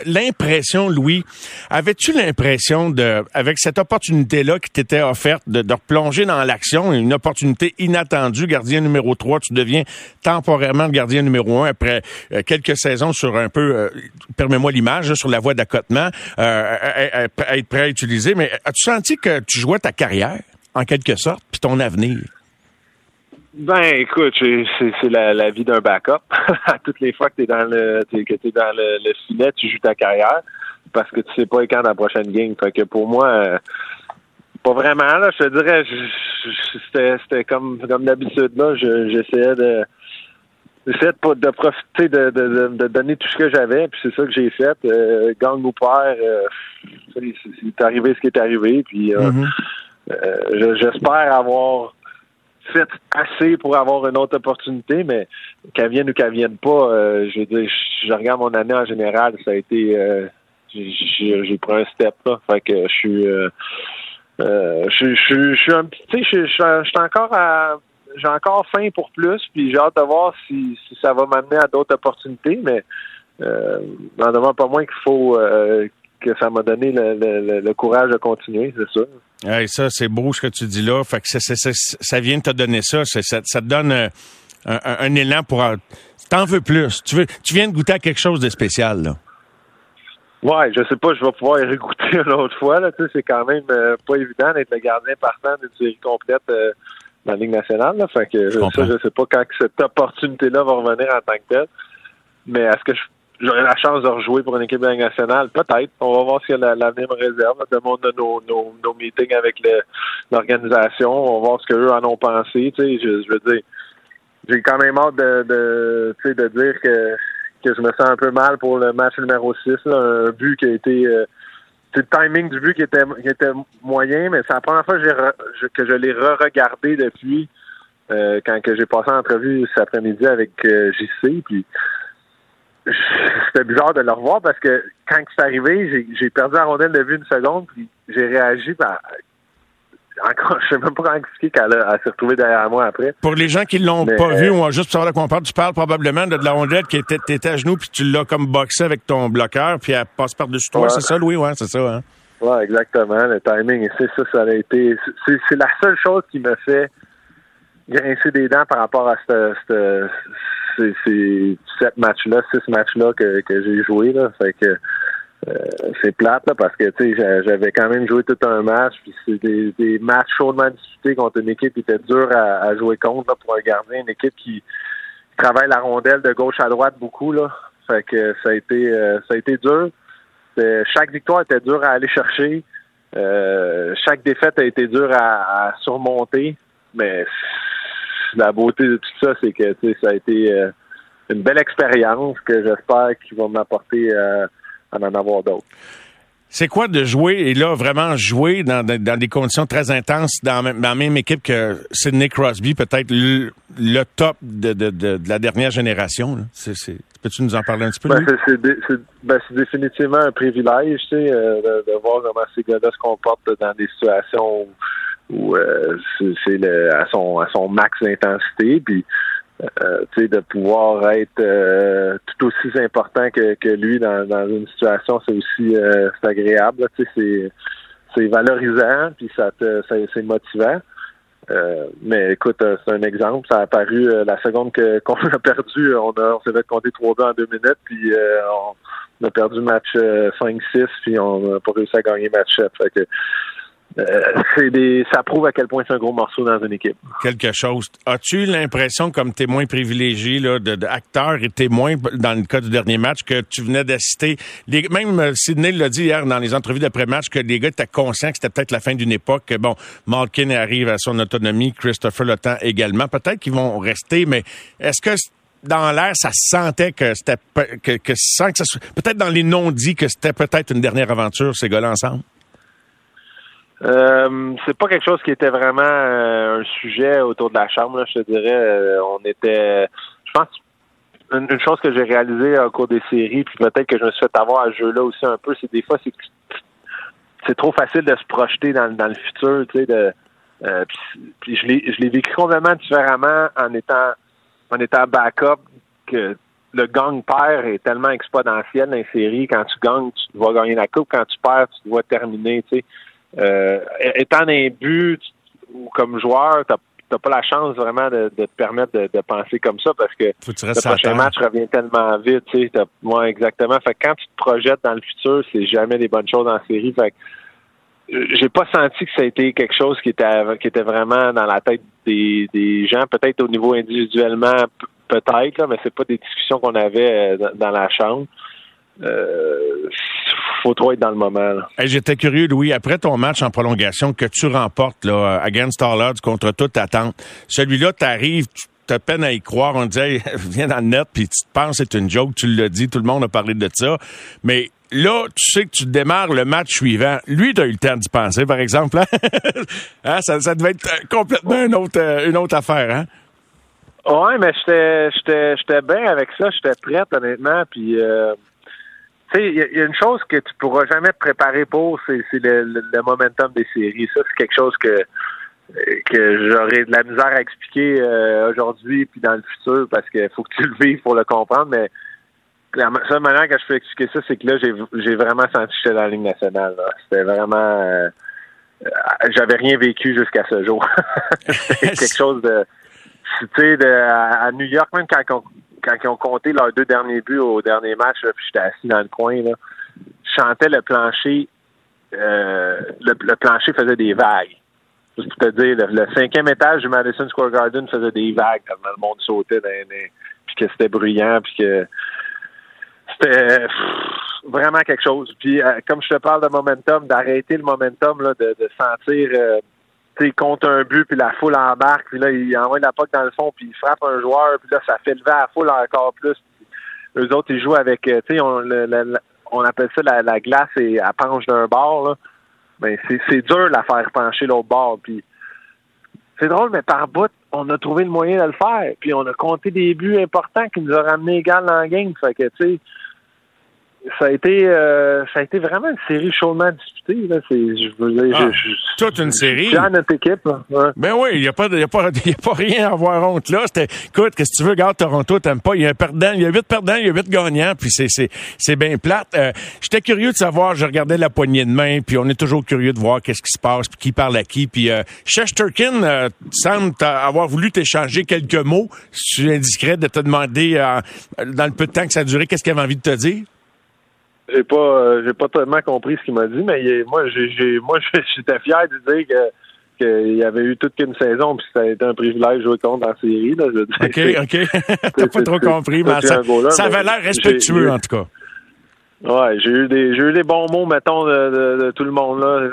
l'impression, Louis, avais-tu l'impression de, avec cette opportunité-là qui t'était offerte de, de replonger dans l'action, une opportunité inattendue, gardien numéro 3, tu deviens temporairement gardien numéro 1 après euh, quelques saisons sur un peu, euh, permets-moi l'image, sur la voie d'accotement, euh, être prêt à utiliser, mais as-tu senti que tu jouais ta carrière, en quelque sorte, puis ton avenir? Ben, écoute, c'est la, la, vie d'un backup. à toutes les fois que tu es dans le que t'es dans le, le, filet, tu joues ta carrière parce que tu sais pas quand la prochaine game. Fait que pour moi, euh, pas vraiment là. Je te dirais, c'était comme comme d'habitude là. J'essayais de j'essayais de, de profiter de, de, de, donner tout ce que j'avais, puis c'est ça que j'ai fait. Euh, gang ou père, euh, c'est arrivé ce qui est arrivé, puis euh, mm-hmm. euh j'espère avoir fait assez pour avoir une autre opportunité, mais qu'elle vienne ou qu'elle vienne pas, euh, je veux dire, je regarde mon année en général, ça a été euh, j'ai pris un step là. Fait que je suis euh, euh je, je, je, suis un petit tu sais, je, je, suis encore à j'ai encore faim pour plus, puis j'ai hâte de voir si, si ça va m'amener à d'autres opportunités, mais euh, n'en demande pas moins qu'il faut euh, que ça m'a donné le, le, le, courage de continuer, c'est ça. Hey, ça, c'est beau ce que tu dis là. Fait que ça vient de te donner ça. Ça, ça te donne euh, un, un, élan pour. T'en veux plus. Tu, veux, tu viens de goûter à quelque chose de spécial, là. Ouais, je sais pas, je vais pouvoir y régoûter une autre fois. Là. Tu sais, c'est quand même euh, pas évident d'être le gardien partant d'une série complète euh, dans la Ligue nationale. Là. Fait que je ça, je sais pas quand cette opportunité-là va revenir en tant que telle. Mais est-ce que je j'aurai la chance de rejouer pour une équipe nationale, peut-être. On va voir ce que l'avenir me réserve. De de nos, meetings avec l'organisation. On va voir ce qu'eux en ont pensé. Tu sais, je, veux dire, j'ai quand même hâte de, de, de dire que, que je me sens un peu mal pour le match numéro 6. un but qui a été... Euh, le timing du but qui était, qui était moyen, mais c'est la première fois que, je, que je l'ai re-regardé depuis euh, quand j'ai passé l'entrevue cet après-midi avec euh, JC. Puis c'était bizarre de le revoir parce que quand c'est arrivé, j'ai perdu la rondelle de vue une seconde, puis j'ai réagi par encore, je sais même pas comment expliquer qu'elle s'est retrouvée derrière moi après. Pour les gens qui l'ont pas vu, ou juste pour savoir de quoi on parle, tu parles probablement de, la rondelle qui était, à genoux puis tu l'as comme boxé avec ton bloqueur puis elle passe par-dessus toi, c'est ça, Louis? Ouais, c'est ça, hein? Ouais, exactement. Le timing, c'est ça, ça a été, c'est la seule chose qui me fait grincer des dents par rapport à cette, c'est sept matchs-là, six matchs-là que, que j'ai joué. Là. Fait que euh, c'est plate là, parce que tu sais, j'avais quand même joué tout un match, puis c'est des, matchs chaudement disputés contre une équipe qui était dure à, jouer contre là, pour un gardien, une équipe qui travaille la rondelle de gauche à droite beaucoup. Là. Fait que ça a été euh, ça a été dur. Chaque victoire était dure à aller chercher. Euh, chaque défaite a été dure à, à surmonter. Mais la beauté de tout ça, c'est que ça a été euh, une belle expérience que j'espère qu'il va m'apporter euh, à en avoir d'autres. C'est quoi de jouer et là vraiment jouer dans, dans, des conditions très intenses dans, la même équipe que Sidney Crosby, peut-être le, top de, de, de, la dernière génération. Peux-tu nous en parler un petit peu? Ben, ben, c'est, définitivement un privilège, tu sais, euh, de, voir comment ces gars-là se comportent dans des situations où où euh, c'est à son à son max d'intensité puis euh, de pouvoir être euh, tout aussi important que, que lui dans, dans une situation c'est aussi euh, agréable c'est valorisant puis ça te c'est motivant mais écoute, c'est un exemple. Ça a apparu la seconde qu'on a perdu. On a on s'est fait compter trois ans en deux minutes, puis on, a perdu match 5-6, puis on n'a pas réussi à gagner match 7. Fait que euh, des, ça prouve à quel point c'est un gros morceau dans une équipe. Quelque chose. As-tu l'impression, comme témoin privilégié, là, de, et témoin dans le cas du dernier match, que tu venais d'assister, même euh, Sidney l'a dit hier dans les entrevues d'après-match, que les gars étaient conscients que c'était peut-être la fin d'une époque, que bon, Malkin arrive à son autonomie, Christopher Le Temps également. Peut-être qu'ils vont rester, mais est-ce que dans l'air, ça sentait que c'était que, que, sans que ça peut-être dans les non-dits que c'était peut-être une dernière aventure ces gars-là ensemble? Euh, c'est pas quelque chose qui était vraiment euh, un sujet autour de la chambre, là, je te dirais. Euh, on était je pense une, chose que j'ai réalisée au cours des séries, puis peut-être que je me suis fait avoir à ce jeu-là aussi un peu, c'est des fois c'est c'est trop facile de se projeter dans, dans le futur, tu sais, de euh, puis, je l'ai je l'ai vécu complètement différemment en étant en étant backup que le gang-père est tellement exponentiel dans les séries. Quand tu gagnes, tu dois gagner la coupe. Quand tu perds, tu dois terminer. Tu sais. Euh, étant un but ou comme joueur, tu n'as pas la chance vraiment de, de te permettre de, de, penser comme ça parce que le prochain match revient tellement vite. Tu sais, moi, exactement. Fait que quand tu te projettes dans le futur, c'est jamais des bonnes choses en série. Fait que, j'ai pas senti que ça a été quelque chose qui était qui était vraiment dans la tête des, des gens, peut-être au niveau individuellement, peut-être, là, mais c'est pas des discussions qu'on avait euh, dans la chambre. Euh, faut trop être dans le moment. J'étais curieux, Louis, après ton match en prolongation que tu remportes là, against all odds contre toute attente, celui-là, t'arrives, tu as peine à y croire. On disait, viens dans le net, puis tu te penses c'est une joke, tu l'as dit, tout le monde a parlé de ça. Mais là, tu sais que tu démarres le match suivant. Lui, tu as eu le temps d'y penser, par exemple. Hein? hein? Ça, ça, devait être complètement une autre, une autre affaire. Hein? Ouais, mais j'étais j'étais j'étais bien avec ça, j'étais prête honnêtement, puis euh, tu sais, il y, a une chose que tu pourras jamais te préparer pour, c'est le, le, momentum des séries. Ça, c'est quelque chose que que j'aurais de la misère à expliquer euh, aujourd'hui puis dans le futur parce qu'il faut que tu le vives pour le comprendre, mais la seule manière que je peux expliquer ça, c'est que là, j'ai vraiment senti que j'étais dans la Ligue nationale. C'était vraiment euh, j'avais rien vécu jusqu'à ce jour. C'était quelque chose de tu sais, à, New York, même quand, quand ils ont compté leurs deux derniers buts au dernier match, puis j'étais assis dans le coin, là, je chantais le plancher, euh, le, plancher faisait des vagues. Juste pour te dire, le, cinquième étage du Madison Square Garden faisait des vagues quand le monde sautait, dans, puis que c'était bruyant, puis que c'était vraiment quelque chose. Puis euh, comme je te parle de momentum, d'arrêter le momentum, de, sentir euh, compte un but, puis la foule embarque, puis là, il envoie la poque dans le fond, puis il frappe un joueur, puis là, ça fait lever la foule encore plus. Eux autres, ils jouent avec, euh, tu sais, on, on, appelle ça la, glace et à penche d'un bord, là. Ben, c'est dur la faire pencher l'autre bord, puis c'est drôle, mais par bout, on a trouvé le moyen de le faire, puis on a compté des buts importants qui nous ont ramené égal dans la game, fait que, tu sais, ça a été euh, ça a été vraiment une série chaudement disputée là. C'est je veux dire ah, toute une série. dans notre équipe Ouais. ben oui il y a pas y a pas y a pas rien à avoir honte là. C'était écoute qu'est-ce que tu veux garde Toronto t'aimes pas. Il y a un perdant il y a huit perdants il y a huit gagnants puis c'est c'est c'est bien plate. Euh, j'étais curieux de savoir je regardais la poignée de main puis on est toujours curieux de voir qu'est-ce qui se passe puis qui parle à qui puis euh, Shesterkin euh, semble avoir voulu t'échanger quelques mots. Si tu indiscret de te demander euh, dans le peu de temps que ça a duré qu'est-ce qu'il avait envie de te dire? J'ai pas euh, j'ai pas tellement compris ce qu'il m'a dit, mais moi j'ai moi j'étais fier de dire que qu'il y avait eu toute une saison, puis ça a été un privilège de jouer contre en série. Là, je OK, OK. T'as pas trop compris, mais ça, ça avait l'air respectueux, en tout cas. Ouais, j'ai eu des j'ai eu des bons mots, mettons, de, de, tout le monde là.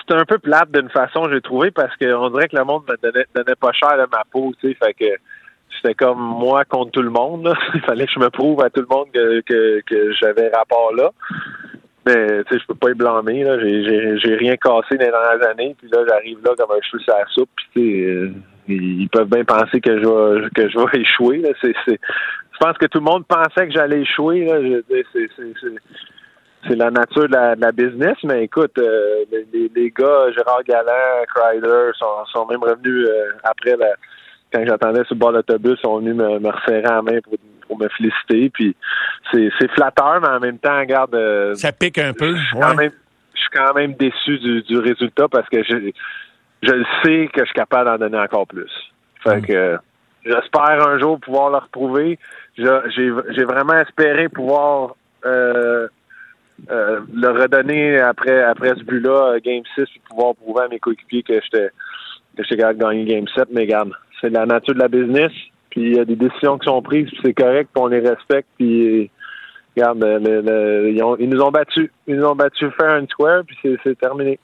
C'était un peu plate d'une façon, j'ai trouvé, parce qu'on dirait que le monde me donnait, donnait pas cher à ma peau, tu sais, fait que c'était comme moi contre tout le monde. Il fallait que je me prouve à tout le monde que, que, que j'avais rapport là. Mais tu sais, je peux pas y blâmer. Là. J'ai, rien cassé les dernières années. Puis là, j'arrive là comme un cheveu sur la soupe. Puis euh, ils peuvent bien penser que je vais que je vais échouer. C'est, je pense que tout le monde pensait que j'allais échouer. C'est, c'est, la nature de la, business. Mais écoute, euh, les, gars, Gérard Galland, Kreider, sont, sont même revenus euh, après la quand j'attendais sur le bord de l'autobus, ils sont venus me, me resserrer la main pour, pour me féliciter. Puis c'est, flatteur, mais en même temps, regarde. Euh, ça pique un peu. Je suis, quand même, je suis quand même déçu du, du résultat parce que je, je le sais que je suis capable d'en donner encore plus. Fait mm. que j'espère un jour pouvoir le retrouver. j'ai, j'ai vraiment espéré pouvoir euh, euh, le redonner après après ce but-là, Game 6, puis pouvoir prouver à mes coéquipiers que j'étais que j'étais capable de gagner Game 7, mais regarde, c'est la nature de la business. Puis il y a des décisions qui sont prises, puis c'est correct, puis on les respecte. Puis regarde, ils, nous ont battus. Ils nous ont battus faire un square, puis c'est terminé.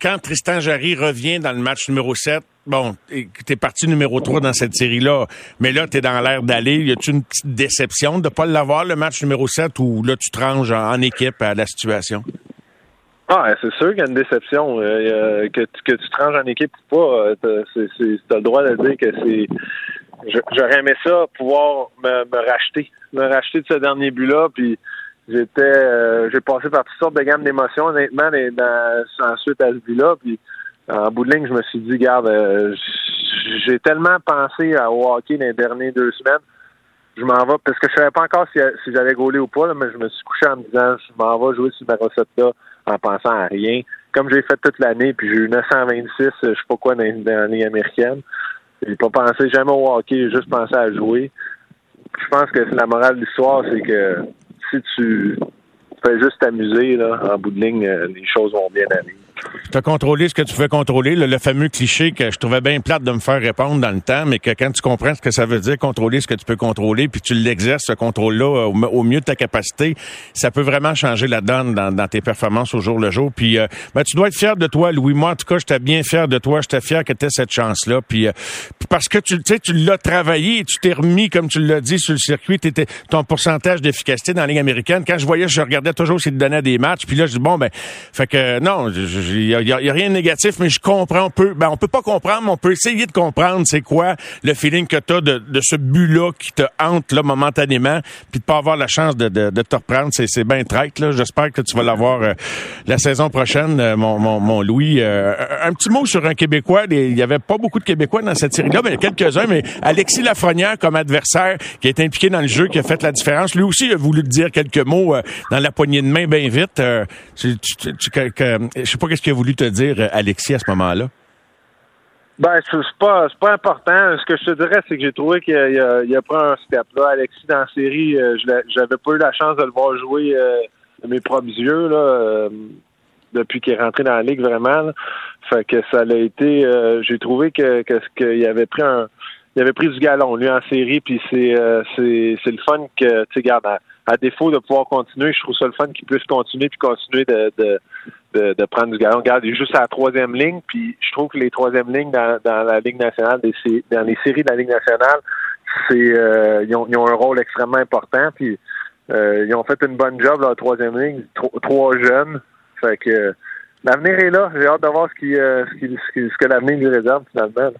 Quand Tristan Jarry revient dans le match numéro 7, bon, t'es parti numéro 3 dans cette série-là, mais là, t'es dans l'air d'aller. Y a-tu une petite déception de pas l'avoir, le match numéro 7, ou là, tu te en équipe à la situation? Ah, c'est sûr qu'il y a une déception. Euh, que, que tu te ranges en équipe ou pas, euh, tu as le droit de dire que c'est. J'aurais aimé ça, pouvoir me, me, racheter. Me racheter de ce dernier but-là. Puis j'étais. Euh, j'ai passé par toutes sortes de gammes d'émotions, honnêtement, dans, ensuite à ce but-là. Puis en bout de ligne, je me suis dit, garde, j'ai tellement pensé au hockey dans les dernières deux semaines je m'en vais, parce que je savais pas encore si, si j'allais gauler ou pas, mais je me suis couché en me disant, je m'en vais jouer sur ma recette-là en pensant à rien. Comme j'ai fait toute l'année, puis j'ai eu 926, je sais pas quoi dans, dans la américaine. J'ai pas pensé jamais au hockey, j'ai juste pensé à jouer. Je pense que la morale de l'histoire, c'est que si tu fais juste t'amuser, là, en bout de ligne, euh, les choses vont bien aller. Tu as contrôlé ce que tu pouvais contrôler, le, fameux cliché que je trouvais bien plate de me faire répondre dans le temps, mais que quand tu comprends ce que ça veut dire, contrôler ce que tu peux contrôler, puis tu l'exerces, ce contrôle-là, au, mieux de ta capacité, ça peut vraiment changer la donne dans, tes performances au jour le jour. Puis euh, ben, tu dois être fier de toi, Louis. Moi, en tout cas, j'étais bien fier de toi. J'étais fier que tu aies cette chance-là. Puis, euh, parce que tu sais, tu l'as travaillé et tu t'es remis, comme tu l'as dit, sur le circuit. T'étais, ton pourcentage d'efficacité dans la Ligue américaine. Quand je voyais, je regardais toujours s'il te donnait des matchs. Puis là, je dis, bon, ben, fait que non, il y y a rien négatif, mais je comprends. On peut, ben, on peut pas comprendre, mais on peut essayer de comprendre c'est quoi le feeling que tu as de, de ce but-là qui te hante là, momentanément, puis de pas avoir la chance de, de, de te reprendre. C'est, bien traite. J'espère que tu vas l'avoir euh, la saison prochaine, euh, mon, mon, mon Louis. Euh, un petit mot sur un Québécois. Il y avait pas beaucoup de Québécois dans cette série-là, mais il y a quelques-uns. Mais Alexis Lafrenière comme adversaire, qui est impliqué dans le jeu, qui a fait la différence. Lui aussi a voulu dire quelques mots dans la poignée de main bien vite. Tu, tu, tu, je sais pas qu'est-ce qu'il a voulu te dire euh, Alexis à ce moment-là? Ben, c'est pas, pas important. Ce que je te dirais, c'est que j'ai trouvé qu'il a, pris un step. Là, Alexis, dans la série, euh, j'avais pas eu la chance de le voir jouer euh, de mes propres yeux là, depuis qu'il est rentré dans la ligue vraiment. Fait que ça a été. j'ai trouvé que qu'il avait pris. Il avait pris du galon, lui, en série, puis c'est le fun que, tu sais, à, défaut de pouvoir continuer, je trouve ça le fun qu'il puisse continuer puis continuer de, de, prendre du galon. Regarde, il est juste à la troisième ligne, puis je trouve que les troisième lignes dans, la Ligue nationale, dans les séries de la Ligue nationale, c'est euh, ils, ont, un rôle extrêmement important. Puis euh, ils ont fait une bonne job la troisième ligne, trois jeunes. Fait que l'avenir est là. J'ai hâte de voir ce, qui, euh, ce, que l'avenir lui réserve finalement.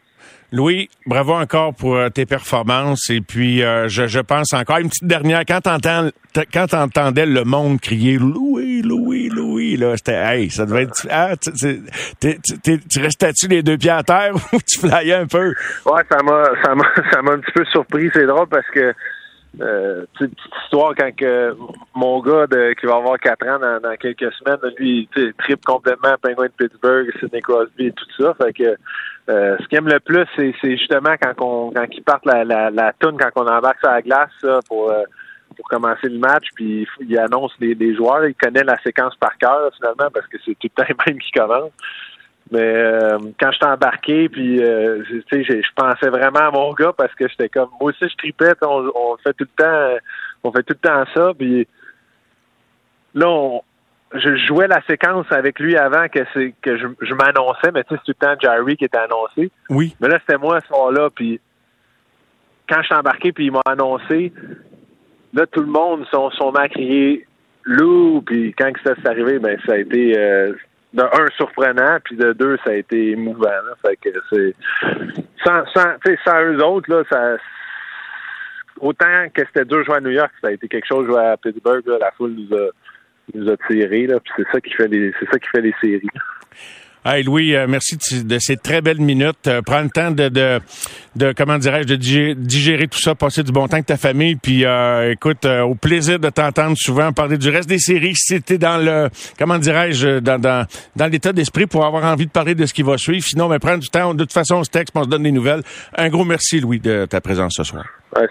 Louis, bravo encore pour tes performances. Et puis, je, je, pense encore une petite dernière. Quand t'entends, quand t'entendais le monde crier Louis, Louis, Louis, là, c'était, hey, ça devait être, ah, tu restais-tu les deux pieds à terre ou tu flyais un peu? Ouais, ça m'a, ça m'a, ça m'a un petit peu surpris. C'est drôle parce que, euh, petite histoire quand que mon gars de, qui va avoir quatre ans dans, dans quelques semaines, lui, il tripe complètement Penguin de Pittsburgh, Sidney Crosby et tout ça. Fait que euh, ce qu'il aime le plus, c'est, justement quand on quand ils partent la, la, la toune, quand on embarque sur la glace pour euh, pour commencer le match, puis il annonce les, joueurs. Il connaît la séquence par cœur, finalement, parce que c'est tout le temps les mêmes qui commencent. Mais euh, quand j'étais embarqué, puis euh, tu sais, je pensais vraiment à mon gars parce que j'étais comme moi aussi je tripette, on, fait tout le temps on fait tout le temps ça, puis là je jouais la séquence avec lui avant que c'est que je, m'annonçais, mais tu sais, c'est tout le temps Jerry qui était annoncé. Oui. Mais là, c'était moi ce soir-là, puis quand je suis embarqué, puis il m'a annoncé, là, tout le monde sont, sont à crier loup, puis quand ça s'est arrivé, ben ça a été euh, de un surprenant, puis de deux, ça a été émouvant. Fait que c'est sans, sans, sans eux autres, là, ça autant que c'était dur jouer à New York, ça a été quelque chose jouer à Pittsburgh, la foule nous a nous a tiré, là, puis c'est ça qui fait les c'est ça qui fait les séries. Hey Louis, euh, merci de, ces très belles minutes. Euh, prends le temps de, de, de comment dirais-je, de digérer, tout ça, passer du bon temps avec ta famille. Puis euh, écoute, au plaisir de t'entendre souvent parler du reste des séries. Si t'es dans le, comment dirais-je, dans, dans, dans l'état d'esprit pour avoir envie de parler de ce qui va suivre. Sinon, mais prends du temps. De toute façon, on se texte, on se donne des nouvelles. Un gros merci, Louis, de ta présence ce soir.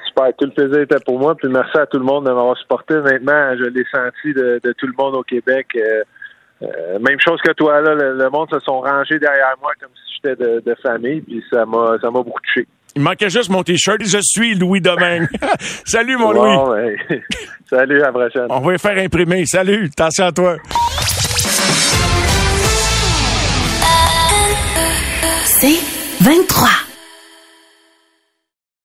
super, tout le plaisir était pour moi. Puis merci à tout le monde de m'avoir supporté. Honnêtement, je l'ai senti de, de, tout le monde au Québec. Euh, même chose que toi, là, le, monde se sont rangés derrière moi comme si j'étais de, famille, puis ça m'a ça m'a beaucoup touché. Il manquait juste mon t-shirt. Je suis Louis Domingue. Salut, mon Louis. Salut, à la prochaine. On va y faire imprimer. Salut, attention à toi. C'est 23.